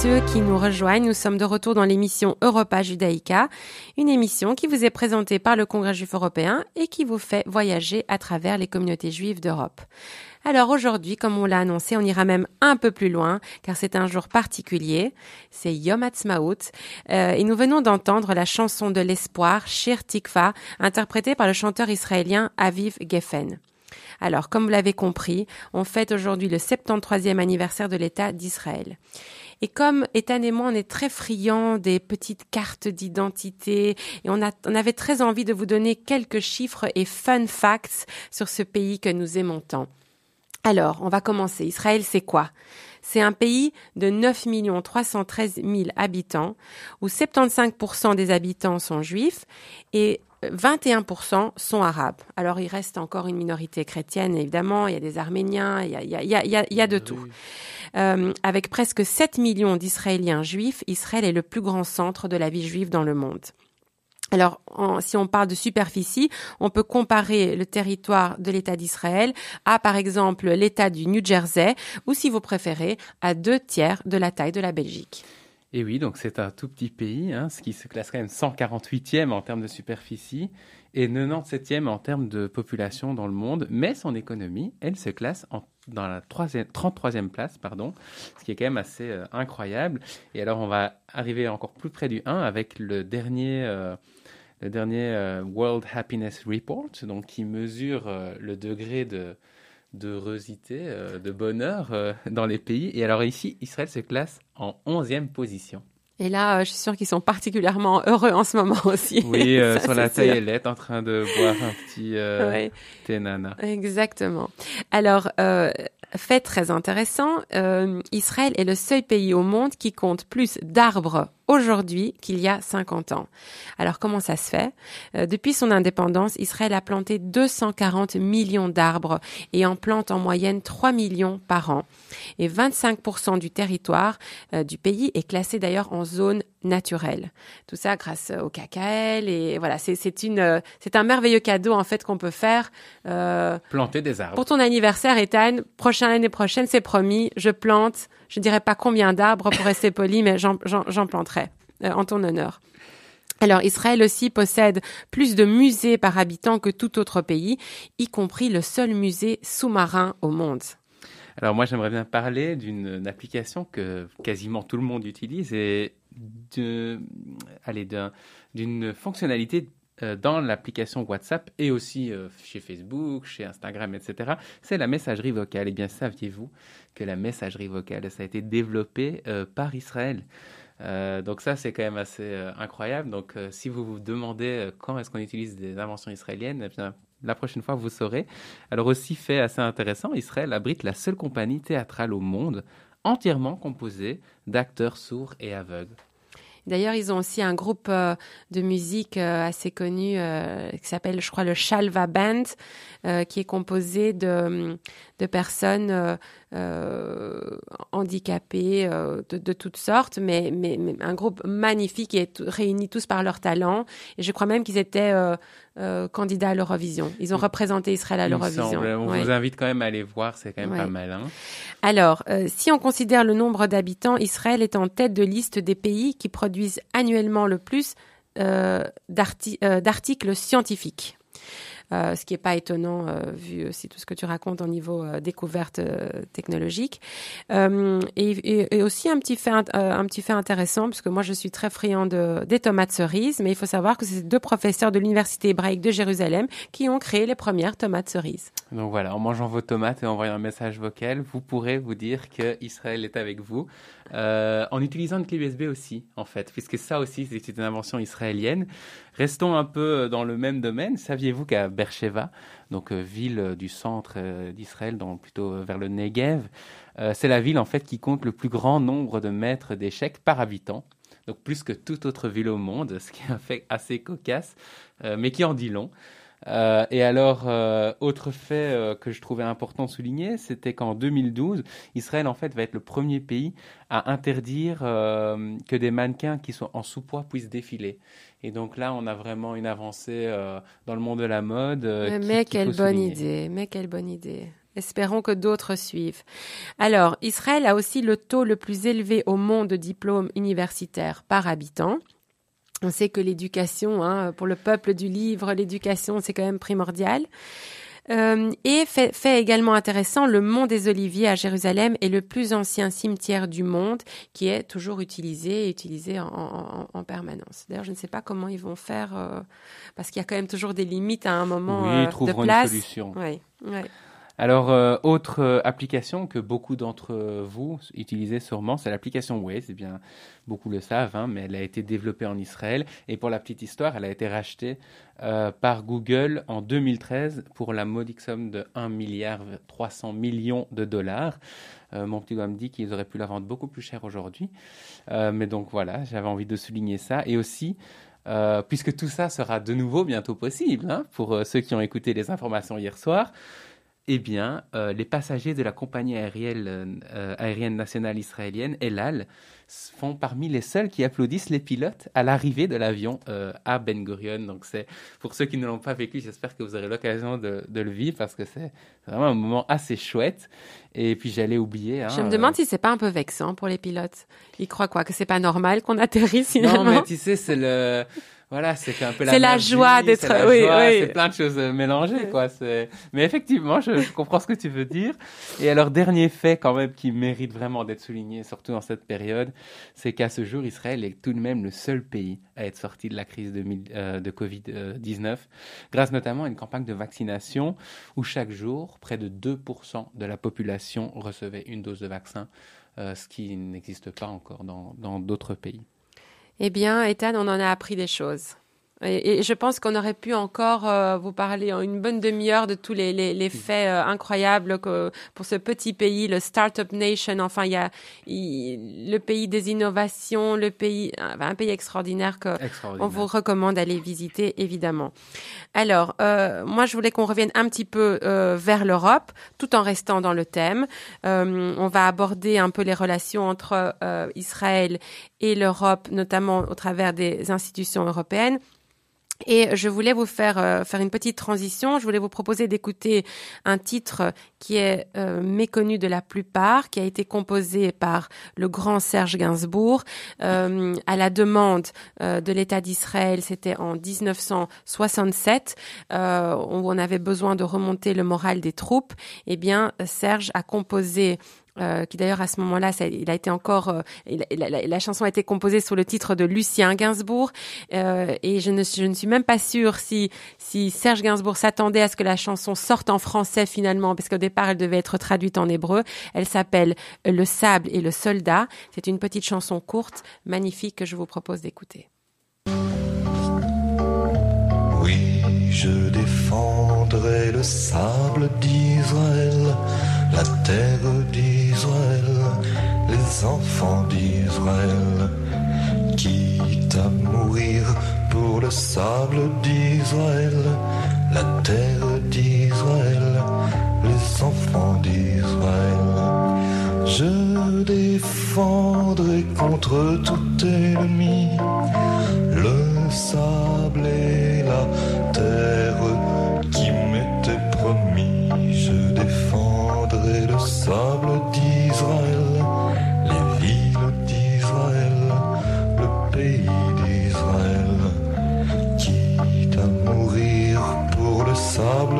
ceux qui nous rejoignent, nous sommes de retour dans l'émission Europa Judaïca, une émission qui vous est présentée par le Congrès juif européen et qui vous fait voyager à travers les communautés juives d'Europe. Alors aujourd'hui, comme on l'a annoncé, on ira même un peu plus loin, car c'est un jour particulier. C'est Yom Ha'atzmaut, euh, et nous venons d'entendre la chanson de l'espoir, Shir Tikva, interprétée par le chanteur israélien Aviv Geffen. Alors, comme vous l'avez compris, on fête aujourd'hui le 73e anniversaire de l'État d'Israël. Et comme Ethan et moi, on est très friands des petites cartes d'identité et on, a, on avait très envie de vous donner quelques chiffres et fun facts sur ce pays que nous aimons tant. Alors, on va commencer. Israël, c'est quoi? C'est un pays de 9 313 000 habitants, où 75% des habitants sont juifs et 21% sont arabes. Alors il reste encore une minorité chrétienne, évidemment, il y a des Arméniens, il y a, il y a, il y a, il y a de tout. Euh, avec presque 7 millions d'Israéliens juifs, Israël est le plus grand centre de la vie juive dans le monde. Alors, en- si on parle de superficie, on peut comparer le territoire de l'État d'Israël à, par exemple, l'État du New Jersey, ou si vous préférez, à deux tiers de la taille de la Belgique. Et oui, donc c'est un tout petit pays, hein, ce qui se classe quand même 148e en termes de superficie et 97e en termes de population dans le monde. Mais son économie, elle se classe dans la troisième- 33e place, pardon, ce qui est quand même assez euh, incroyable. Et alors, on va arriver encore plus près du 1 avec le dernier, euh, le dernier euh, World Happiness Report, donc qui mesure le degré de d'heurosité, euh, de bonheur euh, dans les pays. Et alors ici, Israël se classe en 11e position. Et là, euh, je suis sûre qu'ils sont particulièrement heureux en ce moment (laughs) aussi. Oui, euh, Ça, sur la taillette, en train de boire un petit Ouais. thé nana. Exactement. Alors, fait très intéressant, Israël est le seul pays au monde qui compte plus d'arbres aujourd'hui qu'il y a 50 ans. Alors, comment ça se fait? Euh, Depuis son indépendance, Israël a planté 240 millions d'arbres et en plante en moyenne 3 millions par an. Et 25% du territoire euh, du pays est classé d'ailleurs en zone naturelle. Tout ça grâce au KKL et voilà, c'est une euh, c'est un merveilleux cadeau en fait qu'on peut faire euh, Planter des arbres. pour ton anniversaire, Ethan, prochaine l'année prochaine, c'est promis, je plante, je dirais pas combien d'arbres pour rester poli, mais j'en- planterai euh, en ton honneur. Alors, Israël aussi possède plus de musées par habitant que tout autre pays, y compris le seul musée sous-marin au monde. Alors moi, j'aimerais bien parler d'une une application que quasiment tout le monde utilise et d'une fonctionnalité dans l'application WhatsApp et aussi euh, chez Facebook, chez Instagram, etc. C'est la messagerie vocale. Eh bien, saviez-vous que la messagerie vocale, ça a été développé euh, par Israël? Euh, donc ça, c'est quand même assez euh, incroyable. Donc euh, si vous vous demandez euh, quand est-ce qu'on utilise des inventions israéliennes, eh bien, la prochaine fois, vous saurez. Alors aussi, fait assez intéressant, Israël abrite la seule compagnie théâtrale au monde entièrement composée d'acteurs sourds et aveugles. D'ailleurs, ils ont aussi un groupe euh, de musique euh, assez connu euh, qui s'appelle, je crois, le Shalva Band, qui est composé de, de personnes euh, handicapées euh, de, de toutes sortes, mais, mais, mais un groupe magnifique qui est tout- réuni tous par leur talent. Et je crois même qu'ils étaient euh, candidats à l'Eurovision. Ils ont représenté Israël à l'Eurovision. On Ouais. vous invite quand même à aller voir, c'est quand même Ouais. pas mal. hein. Alors, si on considère le nombre d'habitants, Israël est en tête de liste des pays qui produisent annuellement le plus euh, d'arti- euh, d'articles scientifiques. Euh, ce qui n'est pas étonnant euh, vu aussi tout ce que tu racontes au niveau euh, découverte technologique. Et, et- et aussi un petit fait, un petit fait intéressant, parce que moi je suis très friand de, des tomates cerises, mais il faut savoir que c'est deux professeurs de l'université hébraïque de Jérusalem qui ont créé les premières tomates cerises. Donc voilà, en mangeant vos tomates et en envoyant un message vocal, vous pourrez vous dire que Israël est avec vous. Euh, en utilisant une clé USB aussi, en fait, puisque ça aussi, c'est une invention israélienne. Restons un peu dans le même domaine. Saviez-vous qu'à Beersheba, donc euh, ville du centre euh, d'Israël, plutôt vers le Negev, c'est la ville en fait qui compte le plus grand nombre de mètres d'échecs par habitant. Donc plus que toute autre ville au monde, (laughs) ce qui est un fait assez cocasse, mais qui en dit long. Euh, et alors, euh, autre fait euh, que je trouvais important de souligner, c'était qu'en 2012, Israël en fait va être le premier pays à interdire que des mannequins qui sont en sous-poids puissent défiler. Et donc là, on a vraiment une avancée dans le monde de la mode. qui- mais quelle bonne idée, mais quelle bonne idée. Espérons que d'autres suivent. Alors, Israël a aussi le taux le plus élevé au monde de diplômes universitaires par habitant. On sait que l'éducation, hein, pour le peuple du livre, l'éducation, c'est quand même primordial. Euh, et fait, fait également intéressant, le mont des Oliviers à Jérusalem est le plus ancien cimetière du monde qui est toujours utilisé et utilisé en, en- en permanence. D'ailleurs, je ne sais pas comment ils vont faire euh, parce qu'il y a quand même toujours des limites à un moment Oui, euh, de trouveront une place. solution. Ouais, ouais. Alors, euh, autre euh, application que beaucoup d'entre vous utilisez sûrement, c'est l'application Waze. Eh bien, beaucoup le savent, hein, mais elle a été développée en Israël. Et pour la petite histoire, elle a été rachetée euh, par Google en 2013 pour la modique somme de 1 milliard 300 millions de dollars. Euh, mon petit doigt me dit qu'ils auraient pu la vendre beaucoup plus cher aujourd'hui. Euh, mais donc voilà, j'avais envie de souligner ça. Et aussi, euh, puisque tout ça sera de nouveau bientôt possible, hein, pour euh, ceux qui ont écouté les informations hier soir, eh bien, euh, les passagers de la compagnie aérienne, euh, aérienne nationale israélienne, El Al, font parmi les seuls qui applaudissent les pilotes à l'arrivée de l'avion euh, à Ben Gurion. Donc, c'est pour ceux qui ne l'ont pas vécu, j'espère que vous aurez l'occasion de, de le vivre parce que c'est vraiment un moment assez chouette. Et puis, j'allais oublier. hein, Je me demande si c'est pas un peu vexant pour les pilotes. Ils croient quoi? Que c'est pas normal qu'on atterrisse finalement? Non, mais tu sais, c'est le. Voilà, c'est un peu la C'est la joie d'être- c'est la oui, joie, oui. C'est plein de choses euh, mélangées, quoi. Mais effectivement, je, je comprends ce que tu veux dire. Et alors, dernier fait, quand même, qui mérite vraiment d'être souligné, surtout dans cette période, c'est qu'à ce jour, Israël est tout de même le seul pays à être sorti de la crise de, euh, de Covid-19, grâce notamment à une campagne de vaccination où chaque jour, près de 2% de la population recevait une dose de vaccin, euh, ce qui n'existe pas encore dans d'autres pays. Eh bien, Ethan, on en a appris des choses. Et, et je pense qu'on aurait pu encore euh, vous parler en une bonne demi-heure de tous les, les, les faits euh, incroyables que pour ce petit pays, le Startup Nation. Enfin, il y a le pays des innovations, le pays, un, pays extraordinaire que Extraordinaire. on vous recommande d'aller visiter, évidemment. Alors, euh, moi, je voulais qu'on revienne un petit peu vers l'Europe, tout en restant dans le thème. On va aborder un peu les relations entre Israël et l'Europe, notamment au travers des institutions européennes. Et je voulais vous faire euh, faire une petite transition. Je voulais vous proposer d'écouter un titre qui est euh, méconnu de la plupart, qui a été composé par le grand Serge Gainsbourg euh, à la demande euh, de l'État d'Israël. C'était en 1967 euh, où on avait besoin de remonter le moral des troupes. Eh bien, Serge a composé euh, qui d'ailleurs à ce moment-là, il a été encore, euh, la, chanson a été composée sous le titre de Lucien Gainsbourg, euh, et je ne, suis même pas sûre si, si Serge Gainsbourg s'attendait à ce que la chanson sorte en français finalement, parce qu'au départ elle devait être traduite en hébreu. Elle s'appelle Le sable et le soldat. C'est une petite chanson courte, magnifique que je vous propose d'écouter. Oui, je défendrai le sable d'Israël, la terre enfants d'Israël, quitte à mourir pour le sable d'Israël, la terre d'Israël, les enfants d'Israël. Je défendrai contre tout ennemi le sable et la terre qui m'étaient promis. Je défendrai le sable sable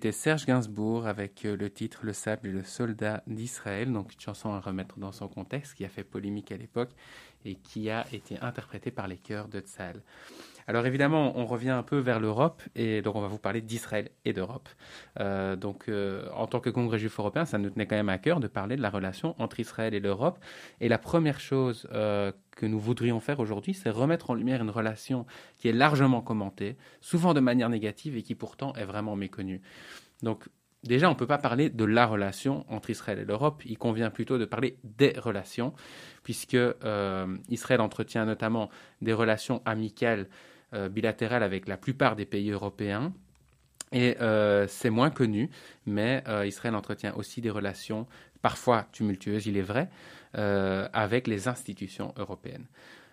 C'était Serge Gainsbourg avec euh, le titre Le sable et le soldat d'Israël, donc une chanson à remettre dans son contexte qui a fait polémique à l'époque et qui a été interprétée par les chœurs de Tzal. Alors évidemment, on revient un peu vers l'Europe et donc on va vous parler d'Israël et d'Europe. Euh, donc euh, en tant que Congrès juif européen, ça nous tenait quand même à cœur de parler de la relation entre Israël et l'Europe. Et la première chose euh, que nous voudrions faire aujourd'hui, c'est remettre en lumière une relation qui est largement commentée, souvent de manière négative et qui pourtant est vraiment méconnue. Donc déjà, on ne peut pas parler de la relation entre Israël et l'Europe, il convient plutôt de parler des relations, puisque Israël entretient notamment des relations amicales bilatérales avec la plupart des pays européens. Et euh, c'est moins connu, mais euh, Israël entretient aussi des relations parfois tumultueuses, il est vrai, euh, avec les institutions européennes.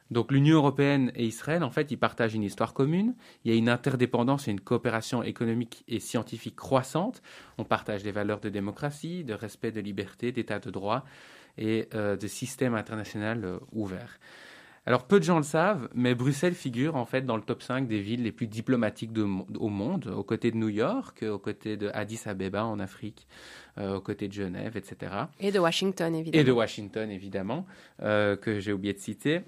Donc l'Union européenne et Israël, en fait, ils partagent une histoire commune. Il y a une interdépendance et une coopération économique et scientifique croissante. On partage des valeurs de démocratie, de respect de liberté, d'état de droit et euh, de système international euh, ouvert. Alors peu de gens le savent, mais Bruxelles figure en fait dans le top 5 des villes les plus diplomatiques de au monde, aux côtés de New York, aux côtés de Addis Abeba en Afrique, euh, aux côtés de Genève, etc. Et de Washington, évidemment. Et de Washington, évidemment, euh, que j'ai oublié de citer.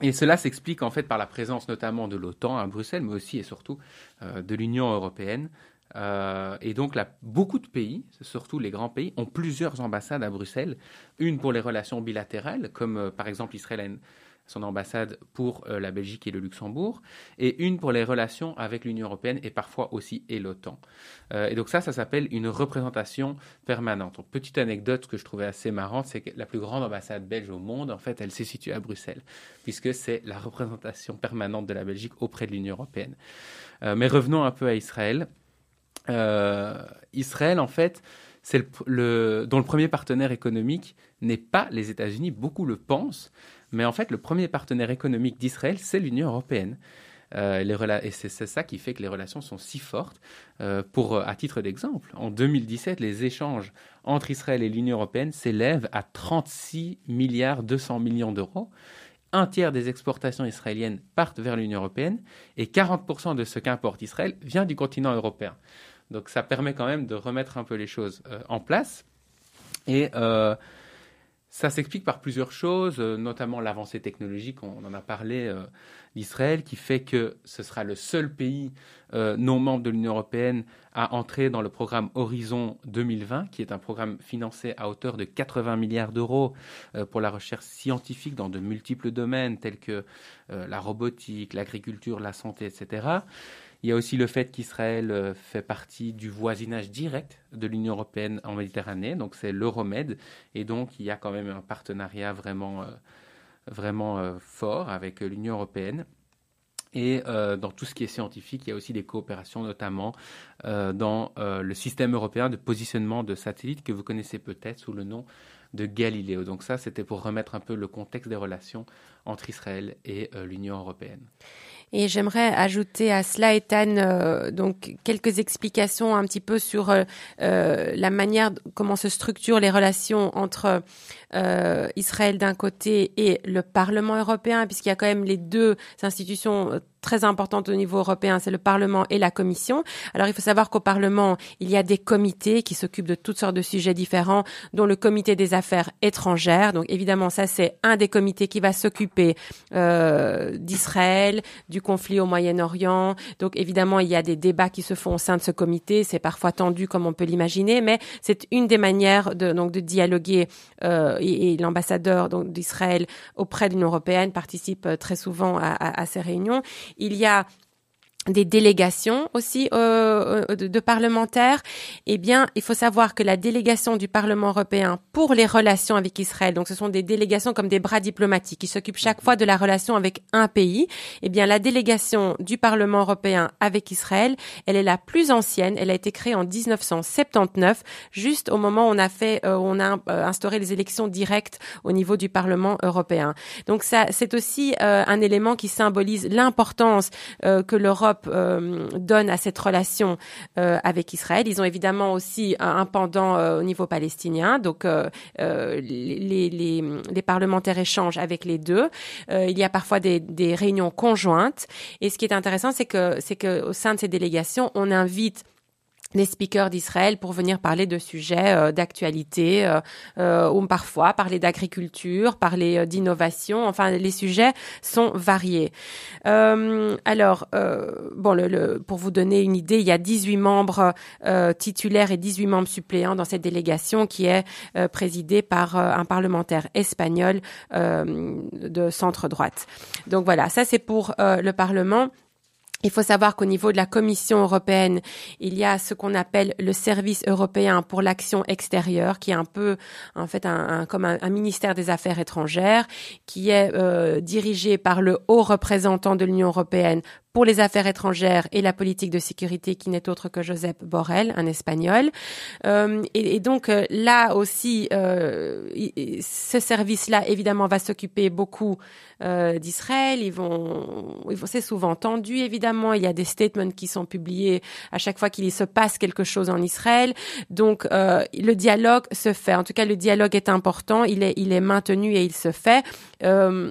Et cela s'explique en fait par la présence notamment de l'OTAN à Bruxelles, mais aussi et surtout euh, de l'Union européenne. Euh, et donc là, beaucoup de pays, surtout les grands pays, ont plusieurs ambassades à Bruxelles. Une pour les relations bilatérales, comme euh, par exemple Israël son ambassade pour euh, la Belgique et le Luxembourg, et une pour les relations avec l'Union européenne et parfois aussi et l'OTAN. Euh, et donc ça, ça s'appelle une représentation permanente. Petite anecdote que je trouvais assez marrante, c'est que la plus grande ambassade belge au monde, en fait, elle s'est située à Bruxelles, puisque c'est la représentation permanente de la Belgique auprès de l'Union européenne. Euh, mais revenons un peu à Israël. Israël, en fait, c'est le- dont le premier partenaire économique n'est pas les États-Unis, beaucoup le pensent, mais en fait, le premier partenaire économique d'Israël, c'est l'Union européenne. Euh, et c'est ça qui fait que les relations sont si fortes. Euh, pour, euh, à titre d'exemple, en 2017, les échanges entre Israël et l'Union européenne s'élèvent à 36 milliards 200 millions d'euros. Un tiers des exportations israéliennes partent vers l'Union européenne et 40% de ce qu'importe Israël vient du continent européen. Donc ça permet quand même de remettre un peu les choses euh, en place. Et ça s'explique par plusieurs choses, euh, notamment l'avancée technologique, on en a parlé euh, d'Israël, qui fait que ce sera le seul pays euh, non membre de l'Union européenne à entrer dans le programme Horizon 2020, qui est un programme financé à hauteur de 80 milliards d'euros euh, pour la recherche scientifique dans de multiples domaines tels que la robotique, l'agriculture, la santé, etc. Il y a aussi le fait qu'Israël euh, fait partie du voisinage direct de l'Union européenne en Méditerranée, donc c'est l'Euromed, et donc il y a quand même un partenariat vraiment, euh, vraiment euh, fort avec l'Union européenne. Et dans tout ce qui est scientifique, il y a aussi des coopérations, notamment dans le système européen de positionnement de satellites que vous connaissez peut-être sous le nom de Galileo. Donc ça, c'était pour remettre un peu le contexte des relations entre Israël et l'Union européenne. Et j'aimerais ajouter à cela, Ethan, euh, donc quelques explications un petit peu sur euh, euh, la manière comment se structurent les relations entre euh, Israël d'un côté et le Parlement européen, puisqu'il y a quand même les deux institutions euh, très importantes au niveau européen, c'est le Parlement et la Commission. Alors il faut savoir qu'au Parlement, il y a des comités qui s'occupent de toutes sortes de sujets différents, dont le comité des affaires étrangères. Donc évidemment, ça c'est un des comités qui va s'occuper euh, d'Israël, du conflit au Moyen-Orient. Donc évidemment, il y a des débats qui se font au sein de ce comité. C'est parfois tendu comme on peut l'imaginer, mais c'est une des manières de donc de dialoguer. Euh, et, l'ambassadeur d'Israël auprès de l'Union européenne participe euh, très souvent à, à, à ces réunions. Il y a des délégations aussi euh, de, de, parlementaires, eh bien, il faut savoir que la délégation du Parlement européen pour les relations avec Israël, donc ce sont des délégations comme des bras diplomatiques qui s'occupent chaque fois de la relation avec un pays, eh bien, la délégation du Parlement européen avec Israël, elle est la plus ancienne, elle a été créée en 1979, juste au moment où on a fait, euh, on a euh, instauré les élections directes au niveau du Parlement européen. Donc ça, c'est aussi euh, un élément qui symbolise l'importance euh, que l'Europe euh, donne à cette relation euh, avec Israël. Ils ont évidemment aussi un, pendant euh, au niveau palestinien, donc les, parlementaires échangent avec les deux. il y a parfois des, des, réunions conjointes. Et ce qui est intéressant, c'est que c'est que au sein de ces délégations, on invite les speakers d'Israël pour venir parler de sujets euh, d'actualité euh, euh, ou parfois parler d'agriculture, parler d'innovation. Enfin, les sujets sont variés. alors, bon, le, le, pour vous donner une idée, il y a 18 membres titulaires et 18 membres suppléants dans cette délégation qui est présidée par un parlementaire espagnol de centre droite. Donc voilà, ça c'est pour le Parlement. Il faut savoir qu'au niveau de la Commission européenne, il y a ce qu'on appelle le service européen pour l'action extérieure, qui est un peu, en fait, comme un, un, ministère des Affaires étrangères, qui est euh, dirigé par le haut représentant de l'Union européenne pour les affaires étrangères et la politique de sécurité, qui n'est autre que Josep Borrell, un Espagnol. Euh, et, et, donc euh, là aussi, euh, ce service-là, évidemment, va s'occuper beaucoup euh, d'Israël. Ils vont, vont c'est souvent tendu, évidemment. Il y a des statements qui sont publiés à chaque fois qu'il se passe quelque chose en Israël. Donc euh, le dialogue se fait. En tout cas, le dialogue est important. Il est, il est maintenu et il se fait. Euh,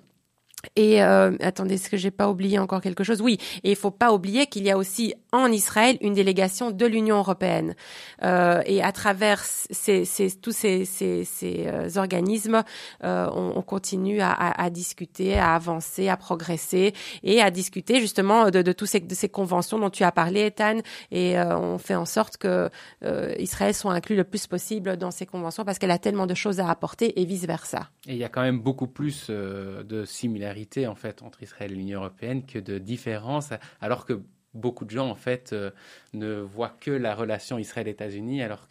Et euh, attendez, est-ce que j'ai pas oublié encore quelque chose? Oui, et il faut pas oublier qu'il y a aussi en Israël une délégation de l'Union européenne. Euh, et à travers ces, tous ces, euh, organismes, on, on, continue à, discuter, à avancer, à progresser et à discuter justement de, de tous ces, ces conventions dont tu as parlé, Ethan. Et on fait en sorte que Israël soit inclus le plus possible dans ces conventions parce qu'elle a tellement de choses à apporter et vice versa. Et il y a quand même beaucoup plus de similarités en fait entre Israël et l'Union européenne que de différences, alors que beaucoup de gens en fait euh, ne voient que la relation Israël-États-Unis alors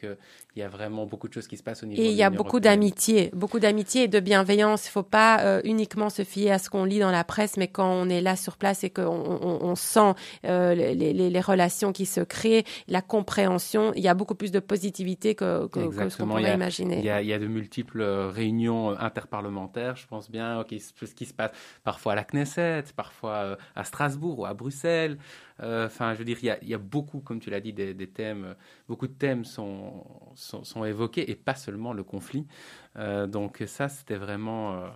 qu'il y a vraiment beaucoup de choses qui se passent au niveau. Et il y a beaucoup d'amitié, beaucoup d'amitié et de bienveillance. Il faut pas euh, uniquement se fier à ce qu'on lit dans la presse, mais quand on est là sur place et qu'on on, on sent euh, les, les, les, relations qui se créent, la compréhension, il y a beaucoup plus de positivité que, que, que ce qu'on pourrait imaginer. Il y, a, il y, a, de multiples réunions interparlementaires, je pense bien, ce qui se passe parfois à la Knesset, parfois à Strasbourg ou à Bruxelles. Euh, enfin, je veux dire, il y a, il y a beaucoup, comme tu l'as dit, des, des, thèmes, beaucoup de thèmes sont, sont, sont, évoqués et pas seulement le conflit. Euh, donc ça, c'était vraiment, euh,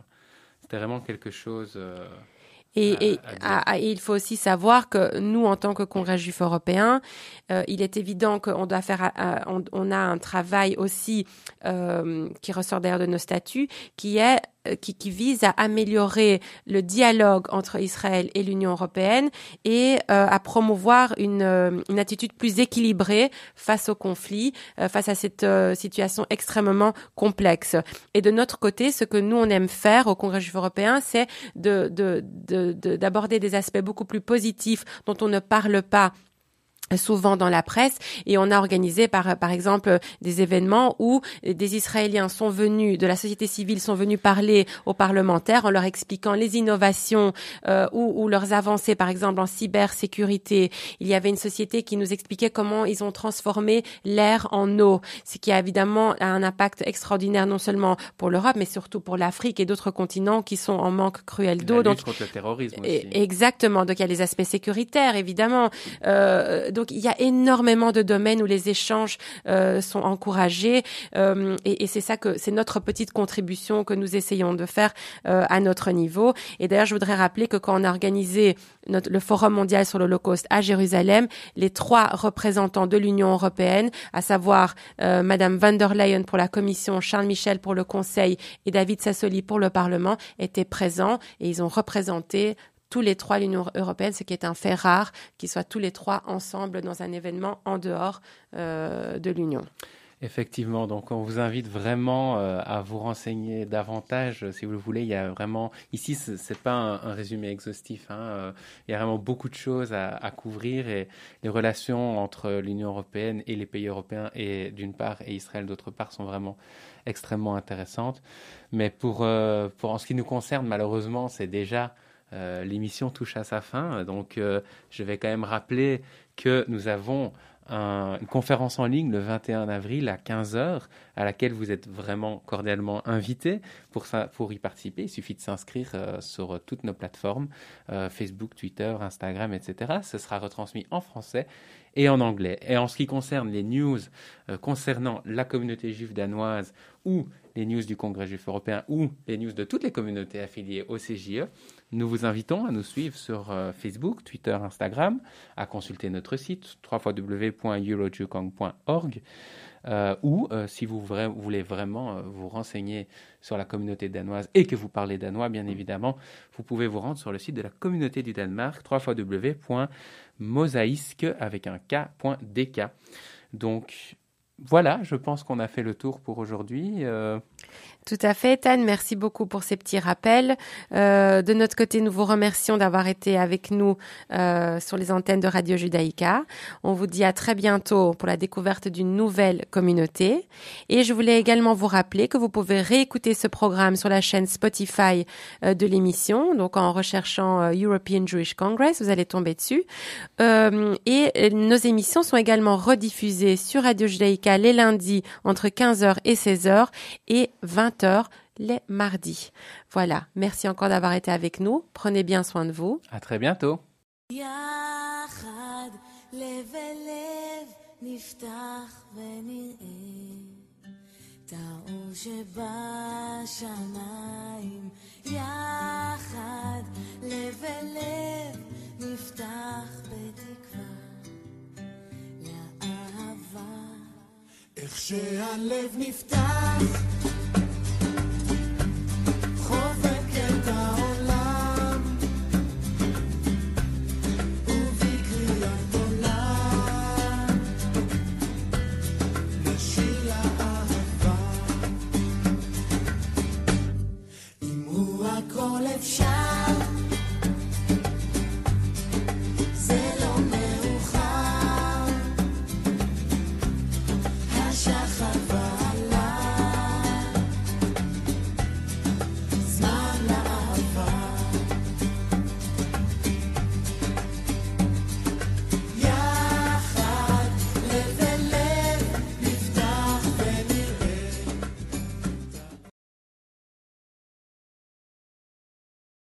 c'était vraiment quelque chose. Et, et, à, à, et, il faut aussi savoir que nous, en tant que Congrès juif européen, euh, il est évident qu'on doit faire, euh, on, on, a un travail aussi euh, qui ressort d'ailleurs de nos statuts, qui est euh, qui, qui, vise à améliorer le dialogue entre Israël et l'Union européenne et euh, à promouvoir une, euh, une, attitude plus équilibrée face au conflit, euh, face à cette euh, situation extrêmement complexe. Et de notre côté, ce que nous on aime faire au Congrès juif européen, c'est de, de, de, d'aborder des aspects beaucoup plus positifs dont on ne parle pas souvent dans la presse. Et on a organisé par par exemple des événements où des Israéliens sont venus de la société civile sont venus parler aux parlementaires en leur expliquant les innovations euh, ou, ou, leurs avancées. Par exemple en cybersécurité il y avait une société qui nous expliquait comment ils ont transformé l'air en eau ce qui a évidemment un impact extraordinaire non seulement pour l'Europe mais surtout pour l'Afrique et d'autres continents qui sont en manque cruel d'eau. donc contre le terrorisme aussi. exactement. Donc il y a les aspects sécuritaires évidemment. Euh, donc il y a énormément de domaines où les échanges euh, sont encouragés euh, et, c'est ça que c'est notre petite contribution que nous essayons de faire euh, à notre niveau. Et d'ailleurs, je voudrais rappeler que quand on a organisé le Forum mondial sur l'Holocauste à Jérusalem, les trois représentants de l'Union européenne, à savoir euh, Madame van der Leyen pour la Commission, Charles Michel pour le Conseil et David Sassoli pour le Parlement, étaient présents et ils ont représenté tous les trois l'Union européenne, ce qui est un fait rare, qu'ils soient tous les trois ensemble dans un événement en dehors euh, de l'Union. Effectivement, donc on vous invite vraiment euh, à vous renseigner davantage, si vous le voulez. Il y a vraiment ici, c'est pas un, résumé exhaustif. Hein, euh, il y a vraiment beaucoup de choses à, à couvrir et les relations entre l'Union européenne et les pays européens et d'une part et Israël d'autre part sont vraiment extrêmement intéressantes. Mais pour euh, pour en ce qui nous concerne, malheureusement, c'est déjà euh, l'émission touche à sa fin. Donc, euh, je vais quand même rappeler que nous avons un, une conférence en ligne le 21 avril à 15h à laquelle vous êtes vraiment cordialement invité pour, pour y participer. Il suffit de s'inscrire euh, sur toutes nos plateformes, Facebook, Twitter, Instagram, etc. Ce sera retransmis en français et en anglais. Et en ce qui concerne les news concernant la communauté juive danoise ou les news du Congrès juif européen ou les news de toutes les communautés affiliées au CJE, nous vous invitons à nous suivre sur euh, Facebook, Twitter, Instagram, à consulter notre site www.eurojukong.org euh, ou euh, si vous voulez vraiment euh, vous renseigner sur la communauté danoise et que vous parlez danois, bien évidemment, vous pouvez vous rendre sur le site de la communauté du Danemark, www.mosaïsque avec un k.dk. Donc voilà, je pense qu'on a fait le tour pour aujourd'hui. Tout à fait, Tan. Merci beaucoup pour ces petits rappels. Euh, de notre côté, nous vous remercions d'avoir été avec nous euh, sur les antennes de Radio Judaïka. On vous dit à très bientôt pour la découverte d'une nouvelle communauté. Et je voulais également vous rappeler que vous pouvez réécouter ce programme sur la chaîne Spotify euh, de l'émission, donc en recherchant European Jewish Congress, vous allez tomber dessus. Et nos émissions sont également rediffusées sur Radio Judaïka les lundis entre 15h et 16h et 20 20h les mardis. Voilà, merci encore d'avoir été avec nous. Prenez bien soin de vous. À très bientôt. שבשמיים יחד לב אל לב נפתח בתקווה לאהבה איך שהלב נפתח